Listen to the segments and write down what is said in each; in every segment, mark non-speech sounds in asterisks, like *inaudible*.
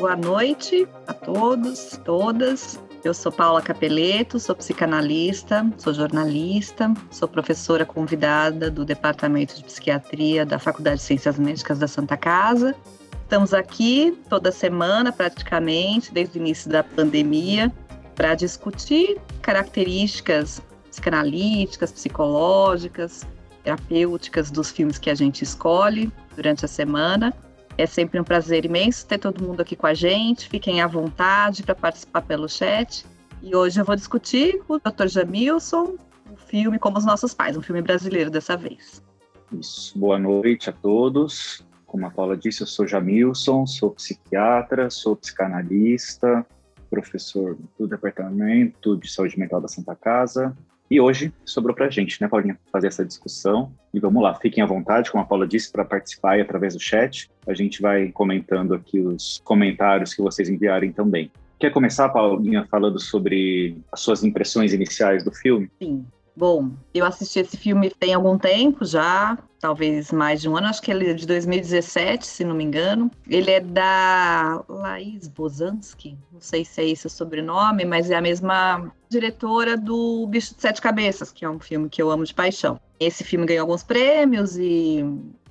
Boa noite a todos, todas. Eu sou Paula Capeleto, sou psicanalista, sou jornalista, sou professora convidada do Departamento de Psiquiatria da Faculdade de Ciências Médicas da Santa Casa. Estamos aqui toda semana, praticamente, desde o início da pandemia, para discutir características psicanalíticas, psicológicas, terapêuticas dos filmes que a gente escolhe durante a semana. É sempre um prazer imenso ter todo mundo aqui com a gente. Fiquem à vontade para participar pelo chat. E hoje eu vou discutir com o Dr. Jamilson o filme Como os Nossos Pais, um filme brasileiro dessa vez. Isso. Boa noite a todos. Como a Paula disse, eu sou Jamilson, sou psiquiatra, sou psicanalista, professor do Departamento de Saúde Mental da Santa Casa e hoje sobrou para a gente, né, Paulinha, fazer essa discussão. E vamos lá, fiquem à vontade, como a Paula disse, para participar aí através do chat. A gente vai comentando aqui os comentários que vocês enviarem também. Quer começar, Paulinha, falando sobre as suas impressões iniciais do filme? Sim. Bom, eu assisti esse filme tem algum tempo já, talvez mais de um ano, acho que ele é de 2017, se não me engano. Ele é da Laís Bozansky, não sei se é esse o sobrenome, mas é a mesma diretora do Bicho de Sete Cabeças, que é um filme que eu amo de paixão. Esse filme ganhou alguns prêmios e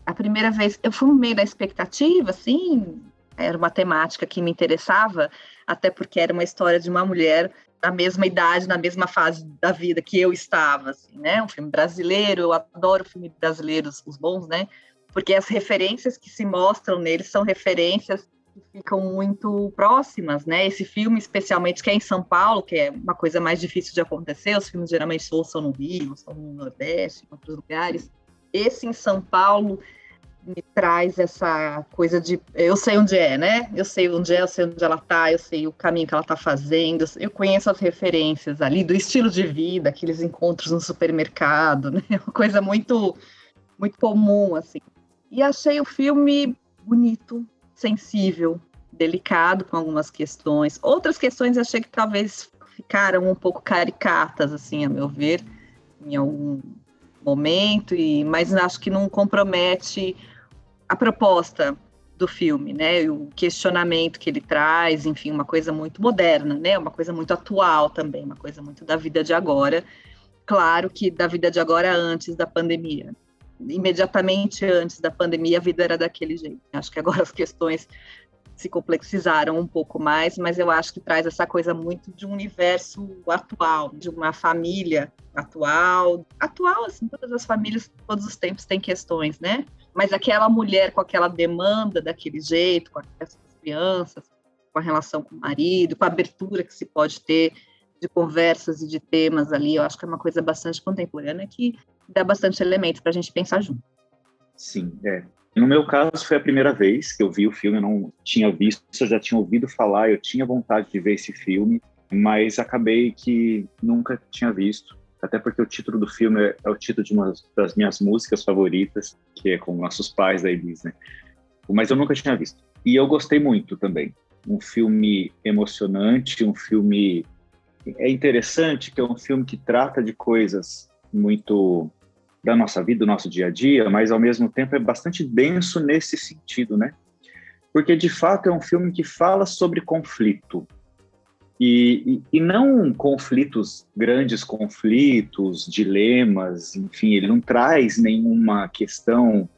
a primeira vez eu fui meio da expectativa, assim, era uma temática que me interessava, até porque era uma história de uma mulher na mesma idade, na mesma fase da vida que eu estava, assim, né? Um filme brasileiro, eu adoro filmes brasileiros, os bons, né? Porque as referências que se mostram neles são referências que ficam muito próximas, né? Esse filme, especialmente, que é em São Paulo, que é uma coisa mais difícil de acontecer, os filmes geralmente ou são no Rio, ou são no Nordeste, em outros lugares. Esse em São Paulo me traz essa coisa de eu sei onde é, né? Eu sei onde é, eu sei onde ela tá, eu sei o caminho que ela tá fazendo, eu conheço as referências ali do estilo de vida, aqueles encontros no supermercado, né? *laughs* Uma coisa muito muito comum assim. E achei o filme bonito, sensível, delicado com algumas questões. Outras questões achei que talvez ficaram um pouco caricatas assim, a meu ver, em algum momento, e, mas acho que não compromete a proposta do filme, né? O questionamento que ele traz, enfim, uma coisa muito moderna, né? Uma coisa muito atual também, uma coisa muito da vida de agora. Claro que da vida de agora antes da pandemia. Imediatamente antes da pandemia, a vida era daquele jeito. Acho que agora as questões se complexizaram um pouco mais, mas eu acho que traz essa coisa muito de um universo atual, de uma família atual. Atual, assim, todas as famílias, todos os tempos têm questões, né? Mas aquela mulher com aquela demanda daquele jeito, com essas crianças, com a relação com o marido, com a abertura que se pode ter de conversas e de temas ali, eu acho que é uma coisa bastante contemporânea que dá bastante elemento para a gente pensar junto. Sim, é. No meu caso, foi a primeira vez que eu vi o filme, eu não tinha visto, eu já tinha ouvido falar, eu tinha vontade de ver esse filme, mas acabei que nunca tinha visto. Até porque o título do filme é, é o título de uma das minhas músicas favoritas, que é com nossos pais da Elis, né? Mas eu nunca tinha visto. E eu gostei muito também. Um filme emocionante, um filme. É interessante que é um filme que trata de coisas muito da nossa vida, do nosso dia a dia, mas ao mesmo tempo é bastante denso nesse sentido, né? Porque de fato é um filme que fala sobre conflito. E, e, não conflitos, grandes conflitos, dilemas, enfim, ele não traz nenhuma questão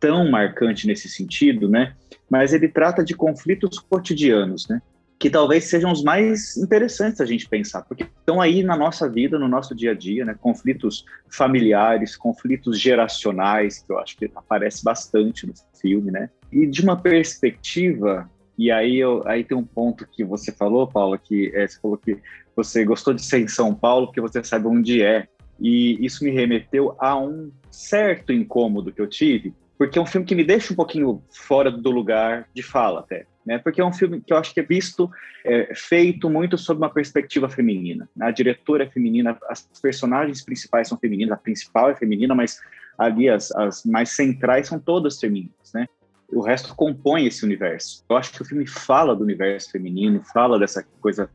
tão marcante nesse sentido, né? Mas ele trata de conflitos cotidianos, né? que talvez sejam os mais interessantes a gente pensar, porque estão aí na nossa vida, no nosso dia a dia, né? Conflitos familiares, conflitos geracionais, que eu acho que aparece bastante no filme, né? E de uma perspectiva, e aí, eu, aí tem um ponto que você falou, Paula, que é, você falou que você gostou de ser em São Paulo porque você sabe onde é. E isso me remeteu a um certo incômodo que eu tive, porque é um filme que me deixa um pouquinho fora do lugar de fala até né? Porque é um filme que eu acho que é visto, é, feito muito sob uma perspectiva feminina. A diretora é feminina, as personagens principais são femininas, a principal é feminina, mas ali as, as mais centrais são todas femininas, né? O resto compõe esse universo. Eu acho que o filme fala do universo feminino, fala dessa coisa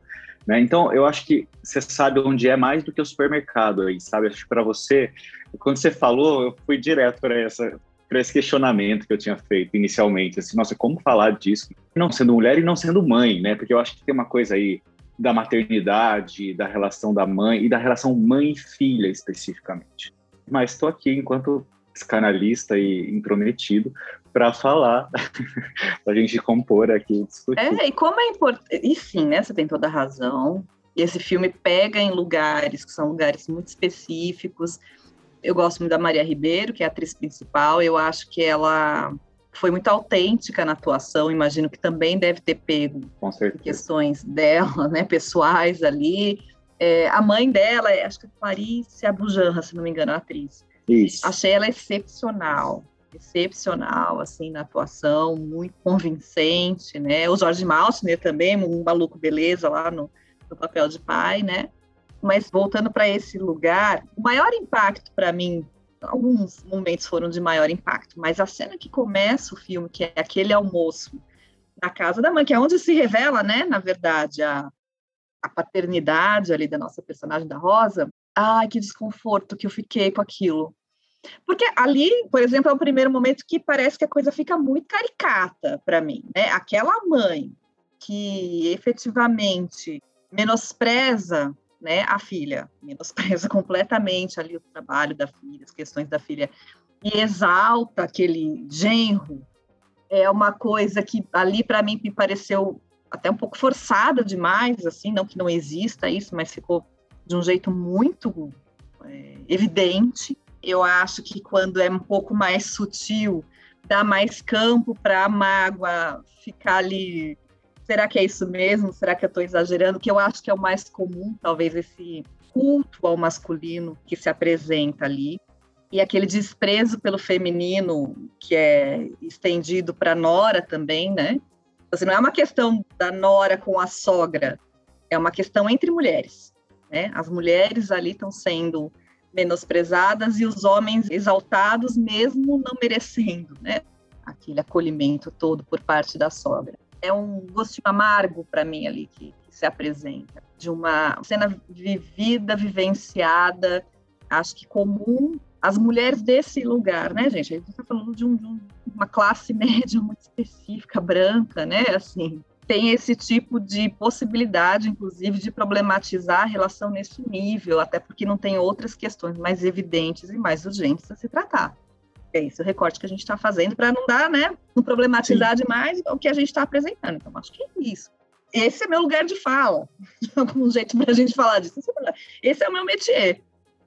né? Então, eu acho que você sabe onde é mais do que o supermercado aí, sabe? Acho que para você, quando você falou, eu fui direto para essa para esse questionamento que eu tinha feito inicialmente, assim, nossa, como falar disso, não sendo mulher e não sendo mãe, né? Porque eu acho que tem uma coisa aí da maternidade, da relação da mãe e da relação mãe-filha especificamente. Mas estou aqui enquanto psicanalista e intrometido para falar, *laughs* para a gente compor aqui, discutir. É, e como é importante, e sim, né, você tem toda a razão, esse filme pega em lugares que são lugares muito específicos, eu gosto muito da Maria Ribeiro, que é a atriz principal, eu acho que ela foi muito autêntica na atuação, imagino que também deve ter pego questões dela, né, pessoais ali. É, a mãe dela, é, acho que é Clarice Abujanra, se não me engano, a atriz. Isso. Achei ela excepcional, excepcional, assim, na atuação, muito convincente, né? O Jorge Maltner também, um maluco beleza lá no, no papel de pai, né? Mas voltando para esse lugar, o maior impacto para mim, alguns momentos foram de maior impacto, mas a cena que começa o filme, que é aquele almoço na casa da mãe, que é onde se revela, né, na verdade, a, a paternidade ali da nossa personagem da Rosa. Ai, que desconforto que eu fiquei com aquilo. Porque ali, por exemplo, é o primeiro momento que parece que a coisa fica muito caricata para mim, né? Aquela mãe que efetivamente menospreza né, a filha, menospreza *laughs* completamente ali o trabalho da filha, as questões da filha, e exalta aquele genro, é uma coisa que ali para mim me pareceu até um pouco forçada demais, assim, não que não exista isso, mas ficou de um jeito muito é, evidente. Eu acho que quando é um pouco mais sutil, dá mais campo para a mágoa ficar ali será que é isso mesmo? Será que eu estou exagerando? Que eu acho que é o mais comum, talvez, esse culto ao masculino que se apresenta ali. E aquele desprezo pelo feminino que é estendido para a nora também, né? Assim, não é uma questão da nora com a sogra, é uma questão entre mulheres. Né? As mulheres ali estão sendo menosprezadas e os homens exaltados, mesmo não merecendo né? aquele acolhimento todo por parte da sogra é um gostinho amargo para mim ali que, que, se apresenta, de uma cena vivida, vivenciada, acho que comum às mulheres desse lugar, né, gente? A gente está falando de, um, de, uma classe *laughs* média muito específica, branca, né? Assim, tem esse tipo de possibilidade, inclusive, de problematizar a relação nesse nível, até porque não tem outras questões mais evidentes e mais urgentes a se tratar. É esse o recorte que a gente está fazendo para não dar, né, não problematizar Sim. demais o que a gente está apresentando. Então, acho que é isso. Esse é meu lugar de fala, *laughs* de algum jeito para a gente falar disso. Esse é o meu métier,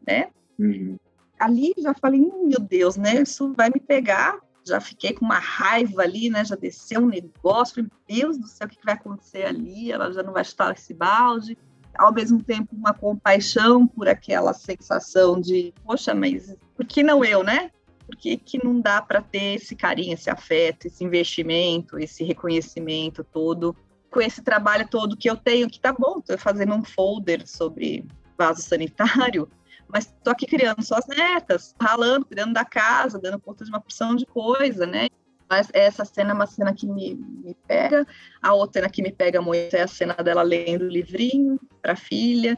né? Uhum. Ali já falei, meu Deus, né? Isso vai me pegar. Já fiquei com uma raiva ali, né? Já desceu um negócio. Meu Deus do céu, o que vai acontecer ali? Ela já não vai estar esse balde ao mesmo tempo uma compaixão por aquela sensação de, poxa, mas por que não eu, né? por que, que não dá para ter esse carinho, esse afeto, esse investimento, esse reconhecimento todo, com esse trabalho todo que eu tenho, que tá bom, estou fazendo um folder sobre vaso sanitário, mas estou aqui criando suas netas, ralando, cuidando da casa, dando conta de uma porção de coisa, né? Mas essa cena é uma cena que me, me pega. A outra cena que me pega muito é a cena dela lendo o livrinho para a filha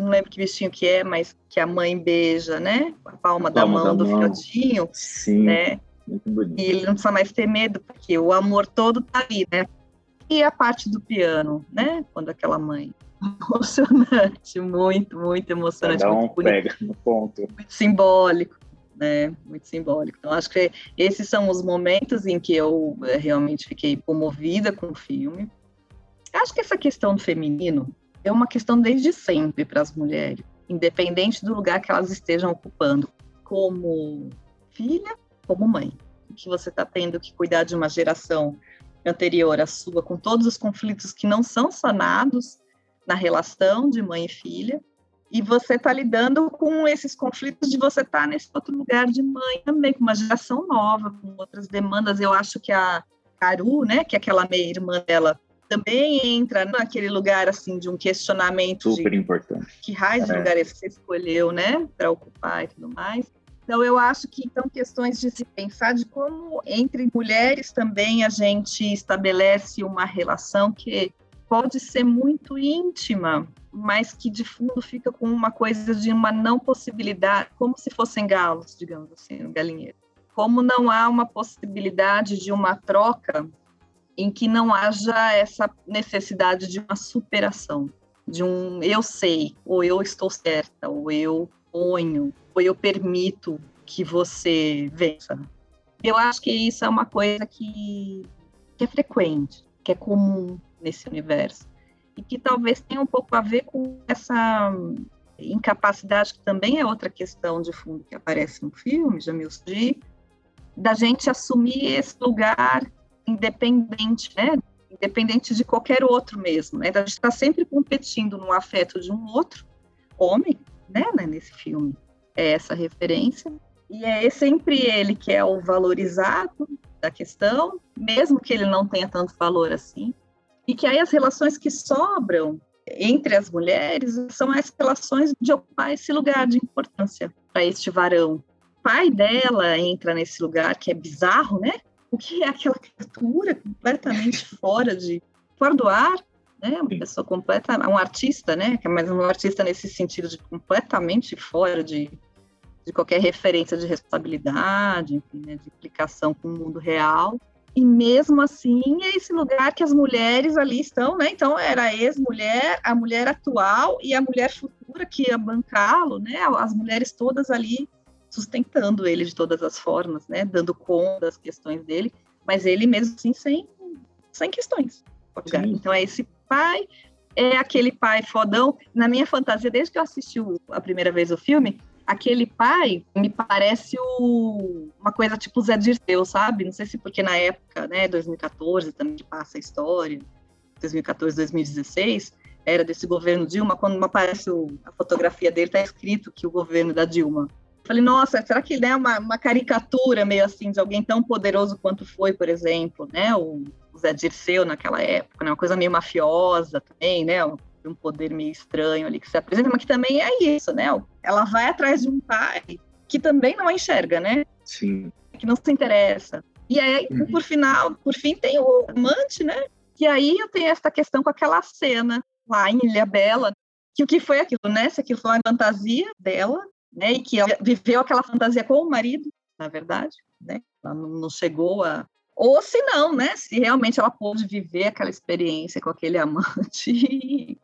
não lembro que bichinho que é, mas que a mãe beija, né? A palma, a da mão da do mão. filhotinho. Sim. Né? Muito bonito. E ele não precisa mais ter medo, porque o amor todo tá ali, né? E a parte do piano, né? Quando aquela mãe. Emocionante, muito, muito emocionante. Cada um muito pega no ponto. Muito simbólico, né? Muito simbólico. Então, acho que esses são os momentos em que eu eh, realmente fiquei comovida com o filme. Acho que essa questão do feminino, é uma questão desde sempre para as mulheres, independente do lugar que elas estejam ocupando, como filha, como mãe. Que você está tendo que cuidar de uma geração anterior à sua, com todos os conflitos que não são sanados na relação de mãe e filha, e você está lidando com esses conflitos de você estar tá nesse outro lugar de mãe também, com uma geração nova, com outras demandas. Eu acho que a Caru, né, que é aquela meia-irmã dela, também entra naquele lugar assim de um questionamento super de, importante. Que raio de é. lugar esse que você escolheu, né, para ocupar e tudo mais. Então eu acho que então questões de se pensar de como entre mulheres também a gente estabelece uma relação que pode ser muito íntima, mas que de fundo fica com uma coisa de uma não possibilidade, como se fossem galos, digamos assim, no galinheiro como não há uma possibilidade de uma troca em que não haja essa necessidade de uma superação, de um eu sei, ou eu estou certa, ou eu ponho, ou eu permito que você vença. Eu acho que isso é uma coisa que, que é frequente, que é comum nesse universo, e que talvez tenha um pouco a ver com essa incapacidade, que também é outra questão de fundo que aparece no filme, Jamil Sudi, da gente assumir esse lugar independente, né? Independente de qualquer outro mesmo, né? A gente está sempre competindo no afeto de um outro homem, né? Nesse filme é essa referência e é sempre ele que é o valorizado da questão, mesmo que ele não tenha tanto valor assim, e que aí as relações que sobram entre as mulheres são as relações de ocupar esse lugar de importância para este varão. O pai dela entra nesse lugar que é bizarro, né? o que é aquela criatura completamente *laughs* fora de fora do ar, né? Uma pessoa completa, um artista, né? É Mas um artista nesse sentido de completamente fora de, de qualquer referência de responsabilidade, enfim, né? de implicação com o mundo real. E mesmo assim, é esse lugar que as mulheres ali estão, né? Então, era a ex-mulher, a mulher atual e a mulher futura que ia bancá-lo, né? As mulheres todas ali sustentando ele de todas as formas, né? Dando conta das questões dele, mas ele mesmo assim sem, sem questões. Então é esse pai, é aquele pai fodão. Na minha fantasia, desde que eu assisti a primeira vez o filme, aquele pai me parece o, uma coisa tipo Zé Dirceu, sabe? Não sei se porque na época, né, 2014 também passa a história, 2014, 2016, era desse governo Dilma, quando aparece o, a fotografia dele, tá escrito que o governo da Dilma Falei, nossa, será que é uma, uma caricatura meio assim de alguém tão poderoso quanto foi, por exemplo, né, o Zé Dirceu naquela época, né, uma coisa meio mafiosa também, né, um poder meio estranho ali que se apresenta, mas que também é isso, né? Ela vai atrás de um pai que também não a enxerga, né? Sim. Que não se interessa. E aí, uhum. por final, por fim, tem o amante, né? E aí eu tenho essa questão com aquela cena lá em Ilha Bela, que o que foi aquilo, né? Se aquilo foi uma fantasia dela, né? E que ela viveu aquela fantasia com o marido, na verdade, né? Ela não chegou a ou se não, né? Se realmente ela pôde viver aquela experiência com aquele *laughs* amante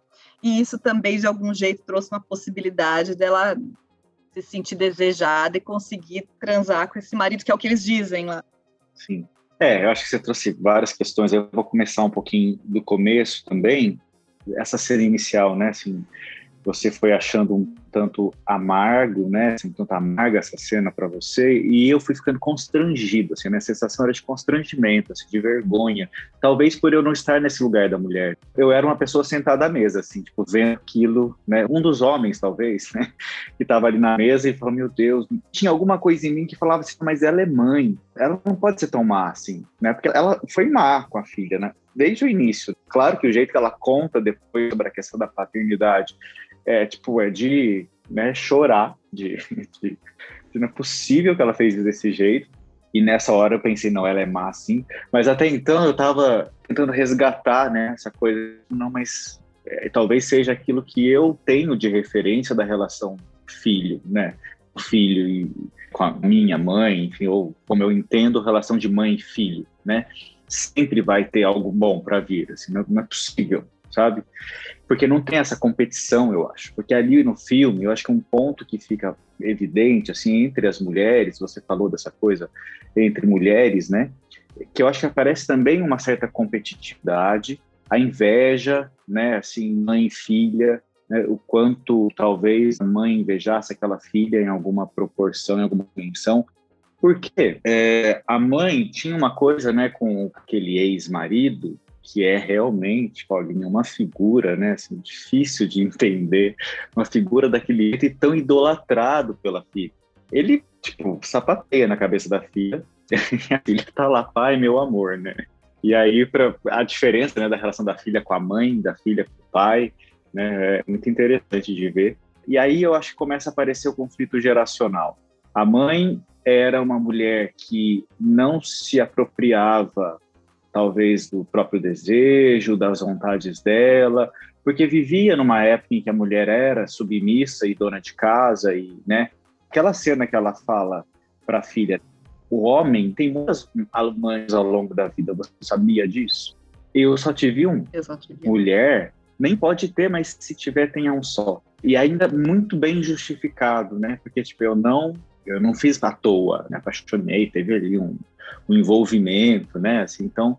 e, isso também de algum jeito trouxe uma possibilidade dela se sentir desejada e conseguir transar com esse marido, que é o que eles dizem lá. Sim. É, eu acho que você trouxe várias questões. Eu vou começar um pouquinho do começo também. Essa cena inicial, né? Assim, você foi achando um tanto amargo, né? Assim, tanto amarga essa cena para você, e eu fui ficando constrangido, assim, a minha sensação era de constrangimento, assim, de vergonha. Talvez por eu não estar nesse lugar da mulher. Eu era uma pessoa sentada à mesa, assim, tipo, vendo aquilo, né? Um dos homens, talvez, né? *laughs* Que estava ali na mesa e falou: Meu Deus, tinha alguma coisa em mim que falava assim, mas ela é mãe, ela não pode ser tão má assim, né? Porque ela foi má com a filha, né? Desde o início. Claro que o jeito que ela conta depois sobre a questão da paternidade é tipo, é de né, chorar, de, *laughs* de, de, não é possível que ela fez desse jeito. E nessa hora eu pensei, não, ela é má sim. Mas até então eu tava tentando resgatar, né, essa coisa, não, mas é, talvez seja aquilo que eu tenho de referência da relação filho, né? Filho e com a minha mãe, enfim, ou como eu entendo relação de mãe e filho, né? Sempre vai ter algo bom para vir, assim, não, não é possível sabe? Porque não tem essa competição, eu acho. Porque ali no filme, eu acho que um ponto que fica evidente, assim, entre as mulheres, você falou dessa coisa entre mulheres, né? Que eu acho que aparece também uma certa competitividade, a inveja, né? Assim, mãe e filha, né? o quanto talvez a mãe invejasse aquela filha em alguma proporção, em alguma dimensão. Porque é, a mãe tinha uma coisa, né, com aquele ex-marido, que é realmente, Paulinho, uma figura, né, assim, difícil de *laughs* entender, uma figura daquele jeito tão idolatrado pela filha. Ele, tipo, sapateia na cabeça da filha, *laughs* e a filha tá lá, pai, meu amor, né? E aí, pra, a diferença né, da relação da filha com a mãe, da filha com o pai, né, é muito interessante de ver. E aí eu acho que começa a aparecer o conflito geracional. A mãe era uma mulher que não se apropriava talvez do próprio desejo, das vontades dela, porque vivia numa época em que a mulher era submissa e dona de casa e, né, aquela cena que ela fala para a filha, o homem tem muitas mães ao longo da vida. Você sabia disso? Eu só tive um. Eu só tive Mulher nem pode ter, mas se tiver, tenha um só. E ainda muito bem justificado, né? Porque, tipo, eu não, eu não fiz à toa, me apaixonei, teve ali um, um envolvimento, né? Assim, então,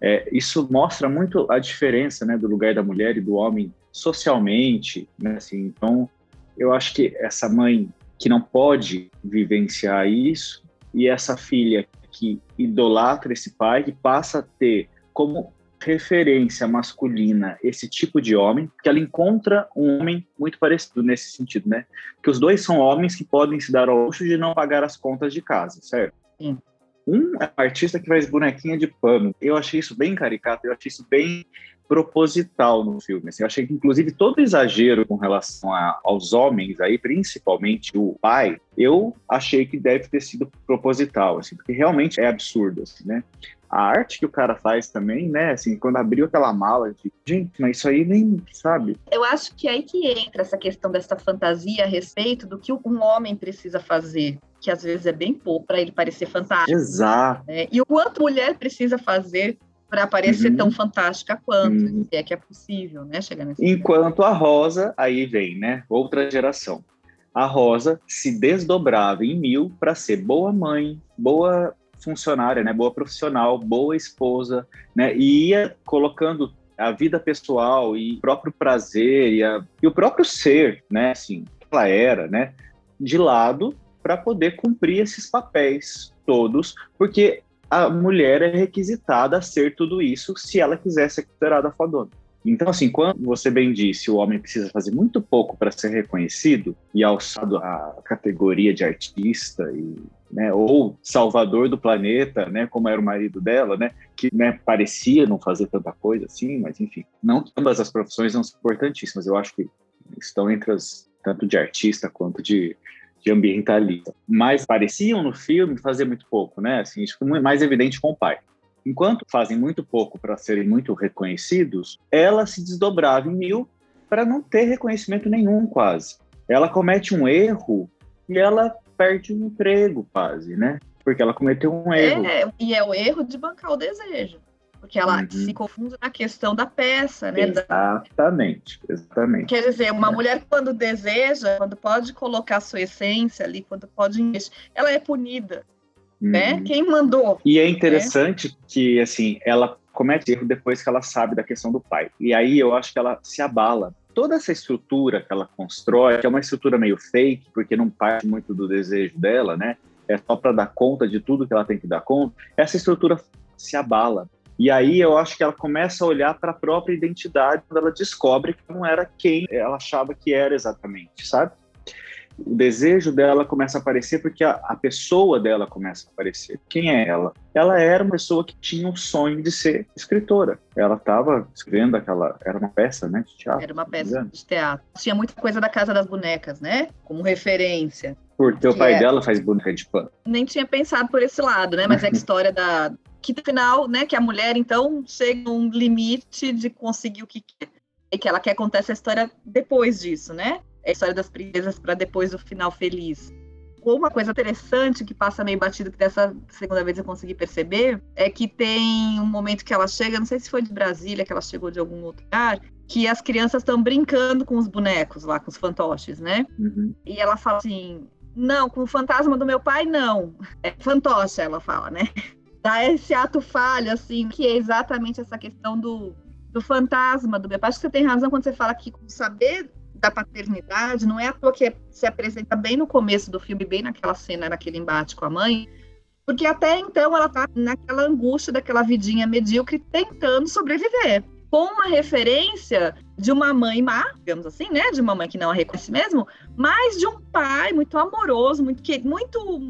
é, isso mostra muito a diferença, né, do lugar da mulher e do homem socialmente, né? Assim, então, eu acho que essa mãe que não pode vivenciar isso e essa filha que idolatra esse pai, que passa a ter como referência masculina esse tipo de homem, que ela encontra um homem muito parecido nesse sentido, né? Que os dois são homens que podem se dar ao luxo de não pagar as contas de casa, certo? Sim. Um é um artista que faz bonequinha de pano. Eu achei isso bem caricato, eu achei isso bem proposital no filme. Assim, eu achei que, inclusive, todo exagero com relação a, aos homens, aí, principalmente o pai, eu achei que deve ter sido proposital, assim, porque realmente é absurdo, assim, né? A arte que o cara faz também, né? Assim, quando abriu aquela mala, de, gente, mas isso aí nem sabe. Eu acho que é aí que entra essa questão dessa fantasia a respeito do que um homem precisa fazer, que às vezes é bem pouco para ele parecer fantástico. Exato. Né? E o quanto mulher precisa fazer para parecer uhum. tão fantástica quanto, uhum. se é que é possível, né, chegar nesse Enquanto a Rosa, aí vem, né, outra geração. A Rosa se desdobrava em mil para ser boa mãe, boa funcionária, né, boa profissional, boa esposa, né, e ia colocando a vida pessoal e o próprio prazer e, a, e o próprio ser, né, assim, que ela era, né, de lado para poder cumprir esses papéis todos, porque a mulher é requisitada a ser tudo isso se ela quiser ser considerada fodona. Então, assim, quando você bem disse, o homem precisa fazer muito pouco para ser reconhecido e alçado à categoria de artista e, né, ou salvador do planeta, né, como era o marido dela, né, que né, parecia não fazer tanta coisa assim, mas enfim, não ambas as profissões são importantíssimas. Eu acho que estão entre as tanto de artista quanto de de ambientalista. Mas pareciam no filme fazer muito pouco, né? Assim, isso foi mais evidente com o pai. Enquanto fazem muito pouco para serem muito reconhecidos, ela se desdobrava em mil para não ter reconhecimento nenhum, quase. Ela comete um erro e ela perde um emprego, quase, né? Porque ela cometeu um erro. É, e é o erro de bancar o desejo. Porque ela uhum. se confunde na questão da peça, né? Exatamente, exatamente. Quer dizer, uma é. mulher quando deseja, quando pode colocar sua essência ali, quando pode ela é punida, né? uhum. né? Quem mandou? E é interessante né? que, assim, ela comete erro depois que ela sabe da questão do pai. E aí eu acho que ela se abala. Toda essa estrutura que ela constrói, que é uma estrutura meio fake, porque não parte muito do desejo dela, né? É só para dar conta de tudo que ela tem que dar conta. Essa estrutura se abala. E aí eu acho que ela começa a olhar para a própria identidade quando ela descobre que não era quem ela achava que era exatamente, sabe? O desejo dela começa a aparecer porque a, a pessoa dela começa a aparecer. Quem é ela? Ela era uma pessoa que tinha o sonho de ser escritora. Ela estava escrevendo aquela. Era uma peça, né? De teatro. Era uma peça de teatro. Tinha muita coisa da Casa das Bonecas, né? Como referência. Porque o pai é... dela faz boneca de pano. Nem tinha pensado por esse lado, né? Mas é a *laughs* história da, que no final, né, que a mulher então chega a um limite de conseguir o que quer. E que ela quer contar essa história depois disso, né? É a história das princesas para depois do final feliz. Uma coisa interessante que passa meio batido, que dessa segunda vez eu consegui perceber, é que tem um momento que ela chega, não sei se foi de Brasília, que ela chegou de algum outro lugar, que as crianças estão brincando com os bonecos lá, com os fantoches, né? Uhum. E ela fala assim: não, com o fantasma do meu pai, não. É fantoche, ela fala, né? Dá esse ato falho, assim, que é exatamente essa questão do, do fantasma do pai. Acho que você tem razão quando você fala que o saber da paternidade não é à toa que se apresenta bem no começo do filme, bem naquela cena, naquele embate com a mãe, porque até então ela tá naquela angústia daquela vidinha medíocre tentando sobreviver. Com uma referência de uma mãe má, digamos assim, né? De uma mãe que não a reconhece mesmo, mas de um pai muito amoroso, muito, muito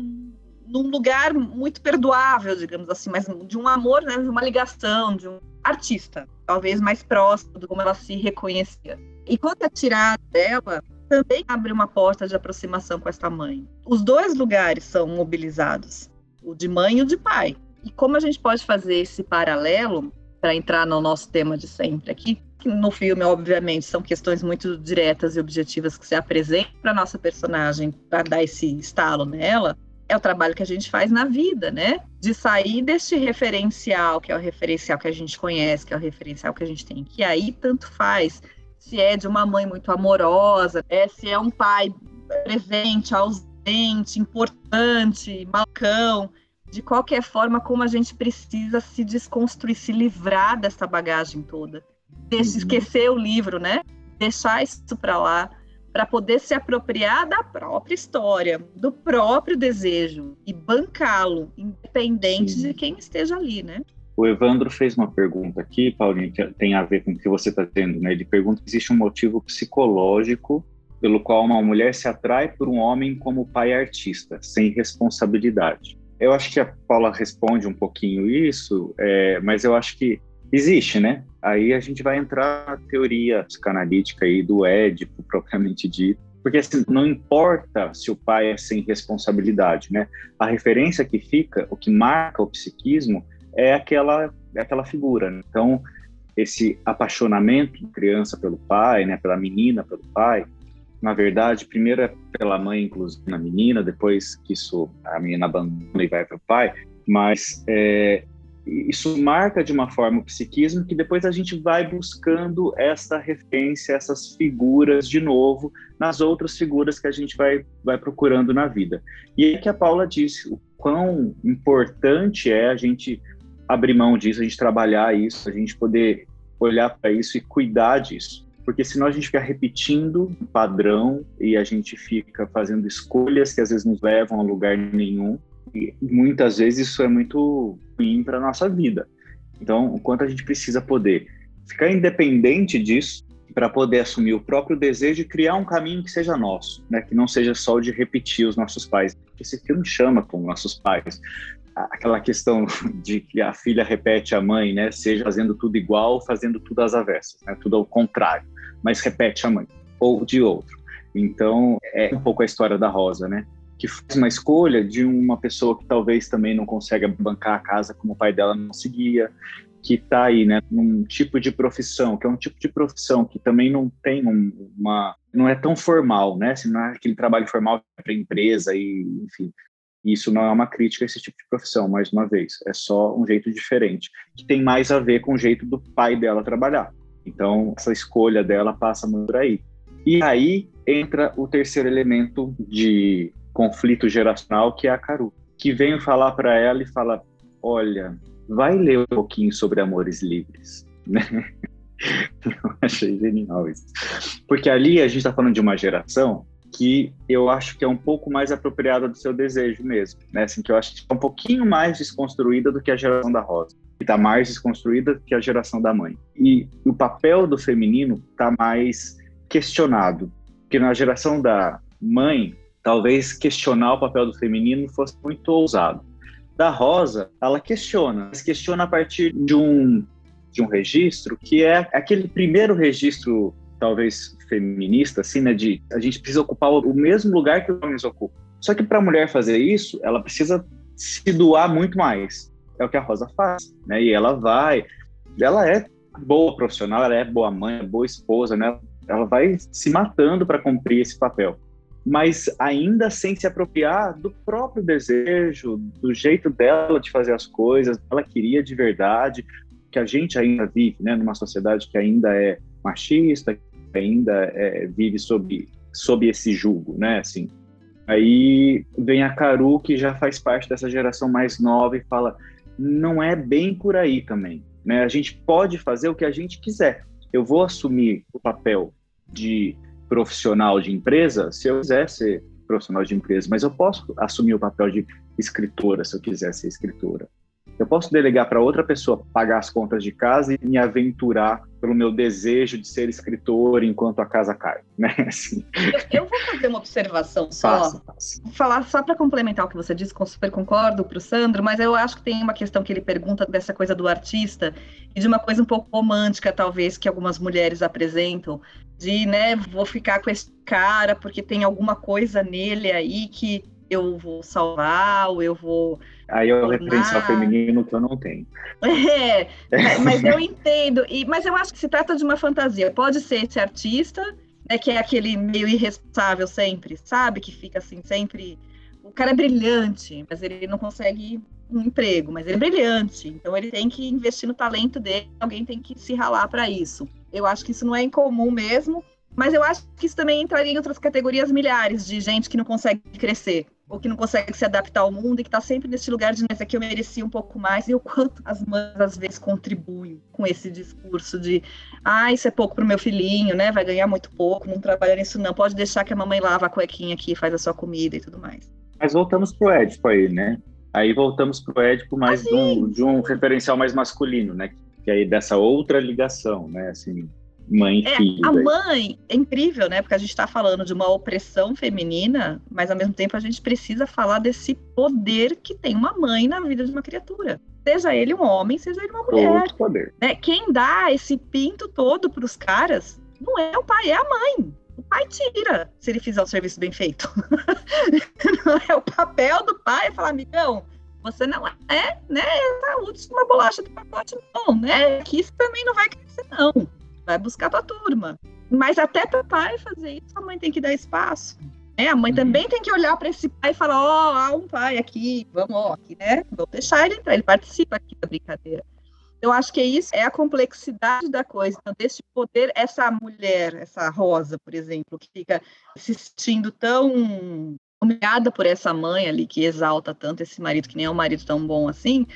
num lugar muito perdoável, digamos assim, mas de um amor, né, de uma ligação, de um artista, talvez mais próximo de como ela se reconhecia. E quando é tirada dela, também abre uma porta de aproximação com essa mãe. Os dois lugares são mobilizados, o de mãe e o de pai. E como a gente pode fazer esse paralelo para entrar no nosso tema de sempre aqui? No filme, obviamente, são questões muito diretas e objetivas que se apresentam para nossa personagem para dar esse estalo nela, é o trabalho que a gente faz na vida, né? De sair deste referencial, que é o referencial que a gente conhece, que é o referencial que a gente tem, que aí tanto faz se é de uma mãe muito amorosa, é, se é um pai presente, ausente, importante, malcão. De qualquer forma, como a gente precisa se desconstruir, se livrar dessa bagagem toda. Deixa, uhum. esquecer o livro, né? Deixar isso para lá, para poder se apropriar da própria história, do próprio desejo e bancá-lo, independente Sim. de quem esteja ali, né? O Evandro fez uma pergunta aqui, Paulinho, que tem a ver com o que você está dizendo, né? Ele pergunta se existe um motivo psicológico pelo qual uma mulher se atrai por um homem como pai artista, sem responsabilidade. Eu acho que a Paula responde um pouquinho isso, é, mas eu acho que existe, né? Aí a gente vai entrar na teoria psicanalítica aí do Édipo, *laughs* propriamente dito, porque assim, não importa se o pai é sem responsabilidade, né? A referência que fica, o que marca o psiquismo, é aquela, é aquela figura. Né? Então, esse apaixonamento criança pelo pai, né, pela menina pelo pai, na verdade, primeiro é pela mãe, inclusive na menina, depois que isso a menina abandona e vai para o pai, mas é, isso marca de uma forma o psiquismo que depois a gente vai buscando essa referência, essas figuras de novo nas outras figuras que a gente vai, vai procurando na vida. E é que a Paula disse o quão importante é a gente abrir mão disso, a gente trabalhar isso, a gente poder olhar para isso e cuidar disso. Porque senão a gente fica repetindo padrão e a gente fica fazendo escolhas que às vezes nos levam a lugar nenhum. E muitas vezes isso é muito ruim para nossa vida. Então, o quanto a gente precisa poder ficar independente disso para poder assumir o próprio desejo e criar um caminho que seja nosso, né? que não seja só o de repetir os nossos pais. Esse filme chama como nossos pais, aquela questão *laughs* de que a filha repete a mãe, né? Seja fazendo tudo igual, fazendo tudo às avessas, né? Tudo ao contrário, mas repete a mãe ou de outro. Então é um pouco a história da Rosa, né? Que faz uma escolha de uma pessoa que talvez também não consiga bancar a casa como o pai dela não conseguia, que está aí, né, num tipo de profissão, que é um tipo de profissão que também não tem uma, não é tão formal, né, se não é aquele trabalho formal para empresa e, enfim, isso não é uma crítica a esse tipo de profissão, mais uma vez, é só um jeito diferente, que tem mais a ver com o jeito do pai dela trabalhar. Então, essa escolha dela passa por aí. E aí entra o terceiro elemento de conflito geracional, que é a Caru, que vem falar para ela e fala: Olha, vai ler um pouquinho sobre amores livres. *laughs* Né? Eu achei genial isso. Porque ali a gente está falando de uma geração que eu acho que é um pouco mais apropriada do seu desejo mesmo, né? Assim, que eu acho que é um pouquinho mais desconstruída do que a geração da Rosa. Que está mais desconstruída do que a geração da mãe. E o papel do feminino está mais questionado. Porque na geração da mãe, talvez questionar o papel do feminino fosse muito ousado. Da Rosa, ela questiona, mas questiona a partir de um, de um registro que é aquele primeiro registro talvez feminista, assim, né? De a gente precisa ocupar o mesmo lugar que os homens ocupam. Só que para a mulher fazer isso, ela precisa se doar muito mais. É o que a Rosa faz, né? E ela vai, ela é boa profissional, ela é boa mãe, boa esposa, né? Ela vai se matando para cumprir esse papel, mas ainda sem se apropriar do próprio desejo, do jeito dela de fazer as coisas. Ela queria de verdade, que a gente ainda vive, né? Numa sociedade que ainda é machista, ainda é, vive sob, sob esse julgo, né? Assim, aí vem a Caru, que já faz parte dessa geração mais nova e fala, não é bem por aí também, né? A gente pode fazer o que a gente quiser. Eu vou assumir o papel de profissional de empresa se eu quiser ser profissional de empresa, mas eu posso assumir o papel de escritora se eu quiser ser escritora. Eu posso delegar para outra pessoa pagar as contas de casa e me aventurar pelo meu desejo de ser escritor enquanto a casa cai, *laughs* né? Assim. Eu, eu, vou fazer uma observação só, faça, faça. falar só para complementar o que você disse, com super concordo para o Sandro, mas eu acho que tem uma questão que ele pergunta dessa coisa do artista e de uma coisa um pouco romântica, talvez, que algumas mulheres apresentam, de, né, vou ficar com esse cara porque tem alguma coisa nele aí que eu vou salvar, ou eu vou. Aí é o referencial feminino que eu não tenho. *laughs* É, mas eu entendo. E, mas eu acho que se trata de uma fantasia. Pode ser esse artista, né, que é aquele meio irresponsável sempre, sabe? Que fica assim, sempre o cara é brilhante, mas ele não consegue um emprego, mas ele é brilhante, então ele tem que investir no talento dele, alguém tem que se ralar para isso. Eu acho que isso não é incomum mesmo, mas eu acho que isso também entraria em outras categorias milhares de gente que não consegue crescer ou que não consegue se adaptar ao mundo e que está sempre nesse lugar de mas aqui eu merecia um pouco mais e o quanto as mães às vezes contribuem com esse discurso de ah, isso é pouco para o meu filhinho, né? Vai ganhar muito pouco, não trabalha nisso não, pode deixar que a mamãe lava a cuequinha aqui, faz a sua comida e tudo mais. Mas voltamos pro Édipo aí, né? Aí voltamos pro Édipo mais ah, de, um, de um referencial mais masculino, né? Que aí dessa outra ligação, né? Assim, mãe é, filho. A mãe é incrível, né? Porque a gente está falando de uma opressão feminina, mas ao mesmo tempo a gente precisa falar desse poder que tem uma mãe na vida de uma criatura. Seja ele um homem, seja ele uma mulher. Outro poder. Né? Quem dá esse pinto todo para os caras não é o pai, é a mãe. O pai tira se ele fizer o serviço bem feito. *laughs* não é o papel do pai falar, amigão, você não é, né, a última bolacha do pacote, não, né? Que isso também não vai crescer, não vai buscar tua turma. Mas até para o pai fazer isso, a mãe tem que dar espaço. É, a mãe uhum. também tem que olhar para esse pai e falar: ó, oh, há um pai aqui, vamos, ó, aqui, né? Vamos deixar ele entrar, ele participa aqui da brincadeira. Eu acho que isso é a complexidade da coisa. Então, desse poder, essa mulher, essa Rosa, por exemplo, que fica se sentindo tão humilhada por essa mãe ali que exalta tanto esse marido, que nem é um marido tão bom assim,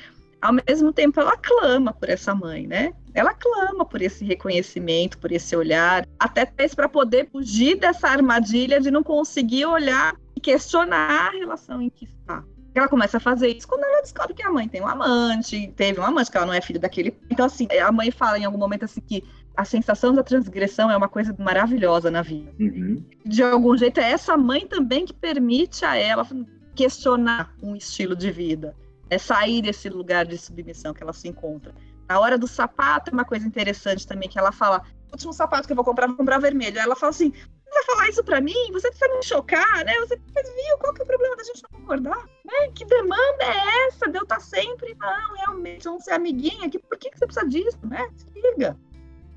ao mesmo tempo ela clama por essa mãe, né? Ela clama por esse reconhecimento, por esse olhar, até para poder fugir dessa armadilha de não conseguir olhar e questionar a relação em que está. Ela começa a fazer isso quando ela descobre que a mãe tem um amante, teve um amante, que ela não é filha daquele. Então, assim, a mãe fala em algum momento assim que a sensação da transgressão é uma coisa maravilhosa na vida. Uhum. De algum jeito, é essa mãe também que permite a ela questionar um estilo de vida é sair desse lugar de submissão que ela se encontra. Na hora do sapato é uma coisa interessante também, que ela fala, o último sapato que eu vou comprar, vou comprar vermelho. Aí ela fala assim, você vai falar isso para mim? Você precisa me chocar, né? Você viu, qual que é o problema da gente não concordar? Né? Que demanda é essa de eu estar tá sempre, não, realmente, vamos ser amiguinha, que, por que, que você precisa disso, né? Se liga.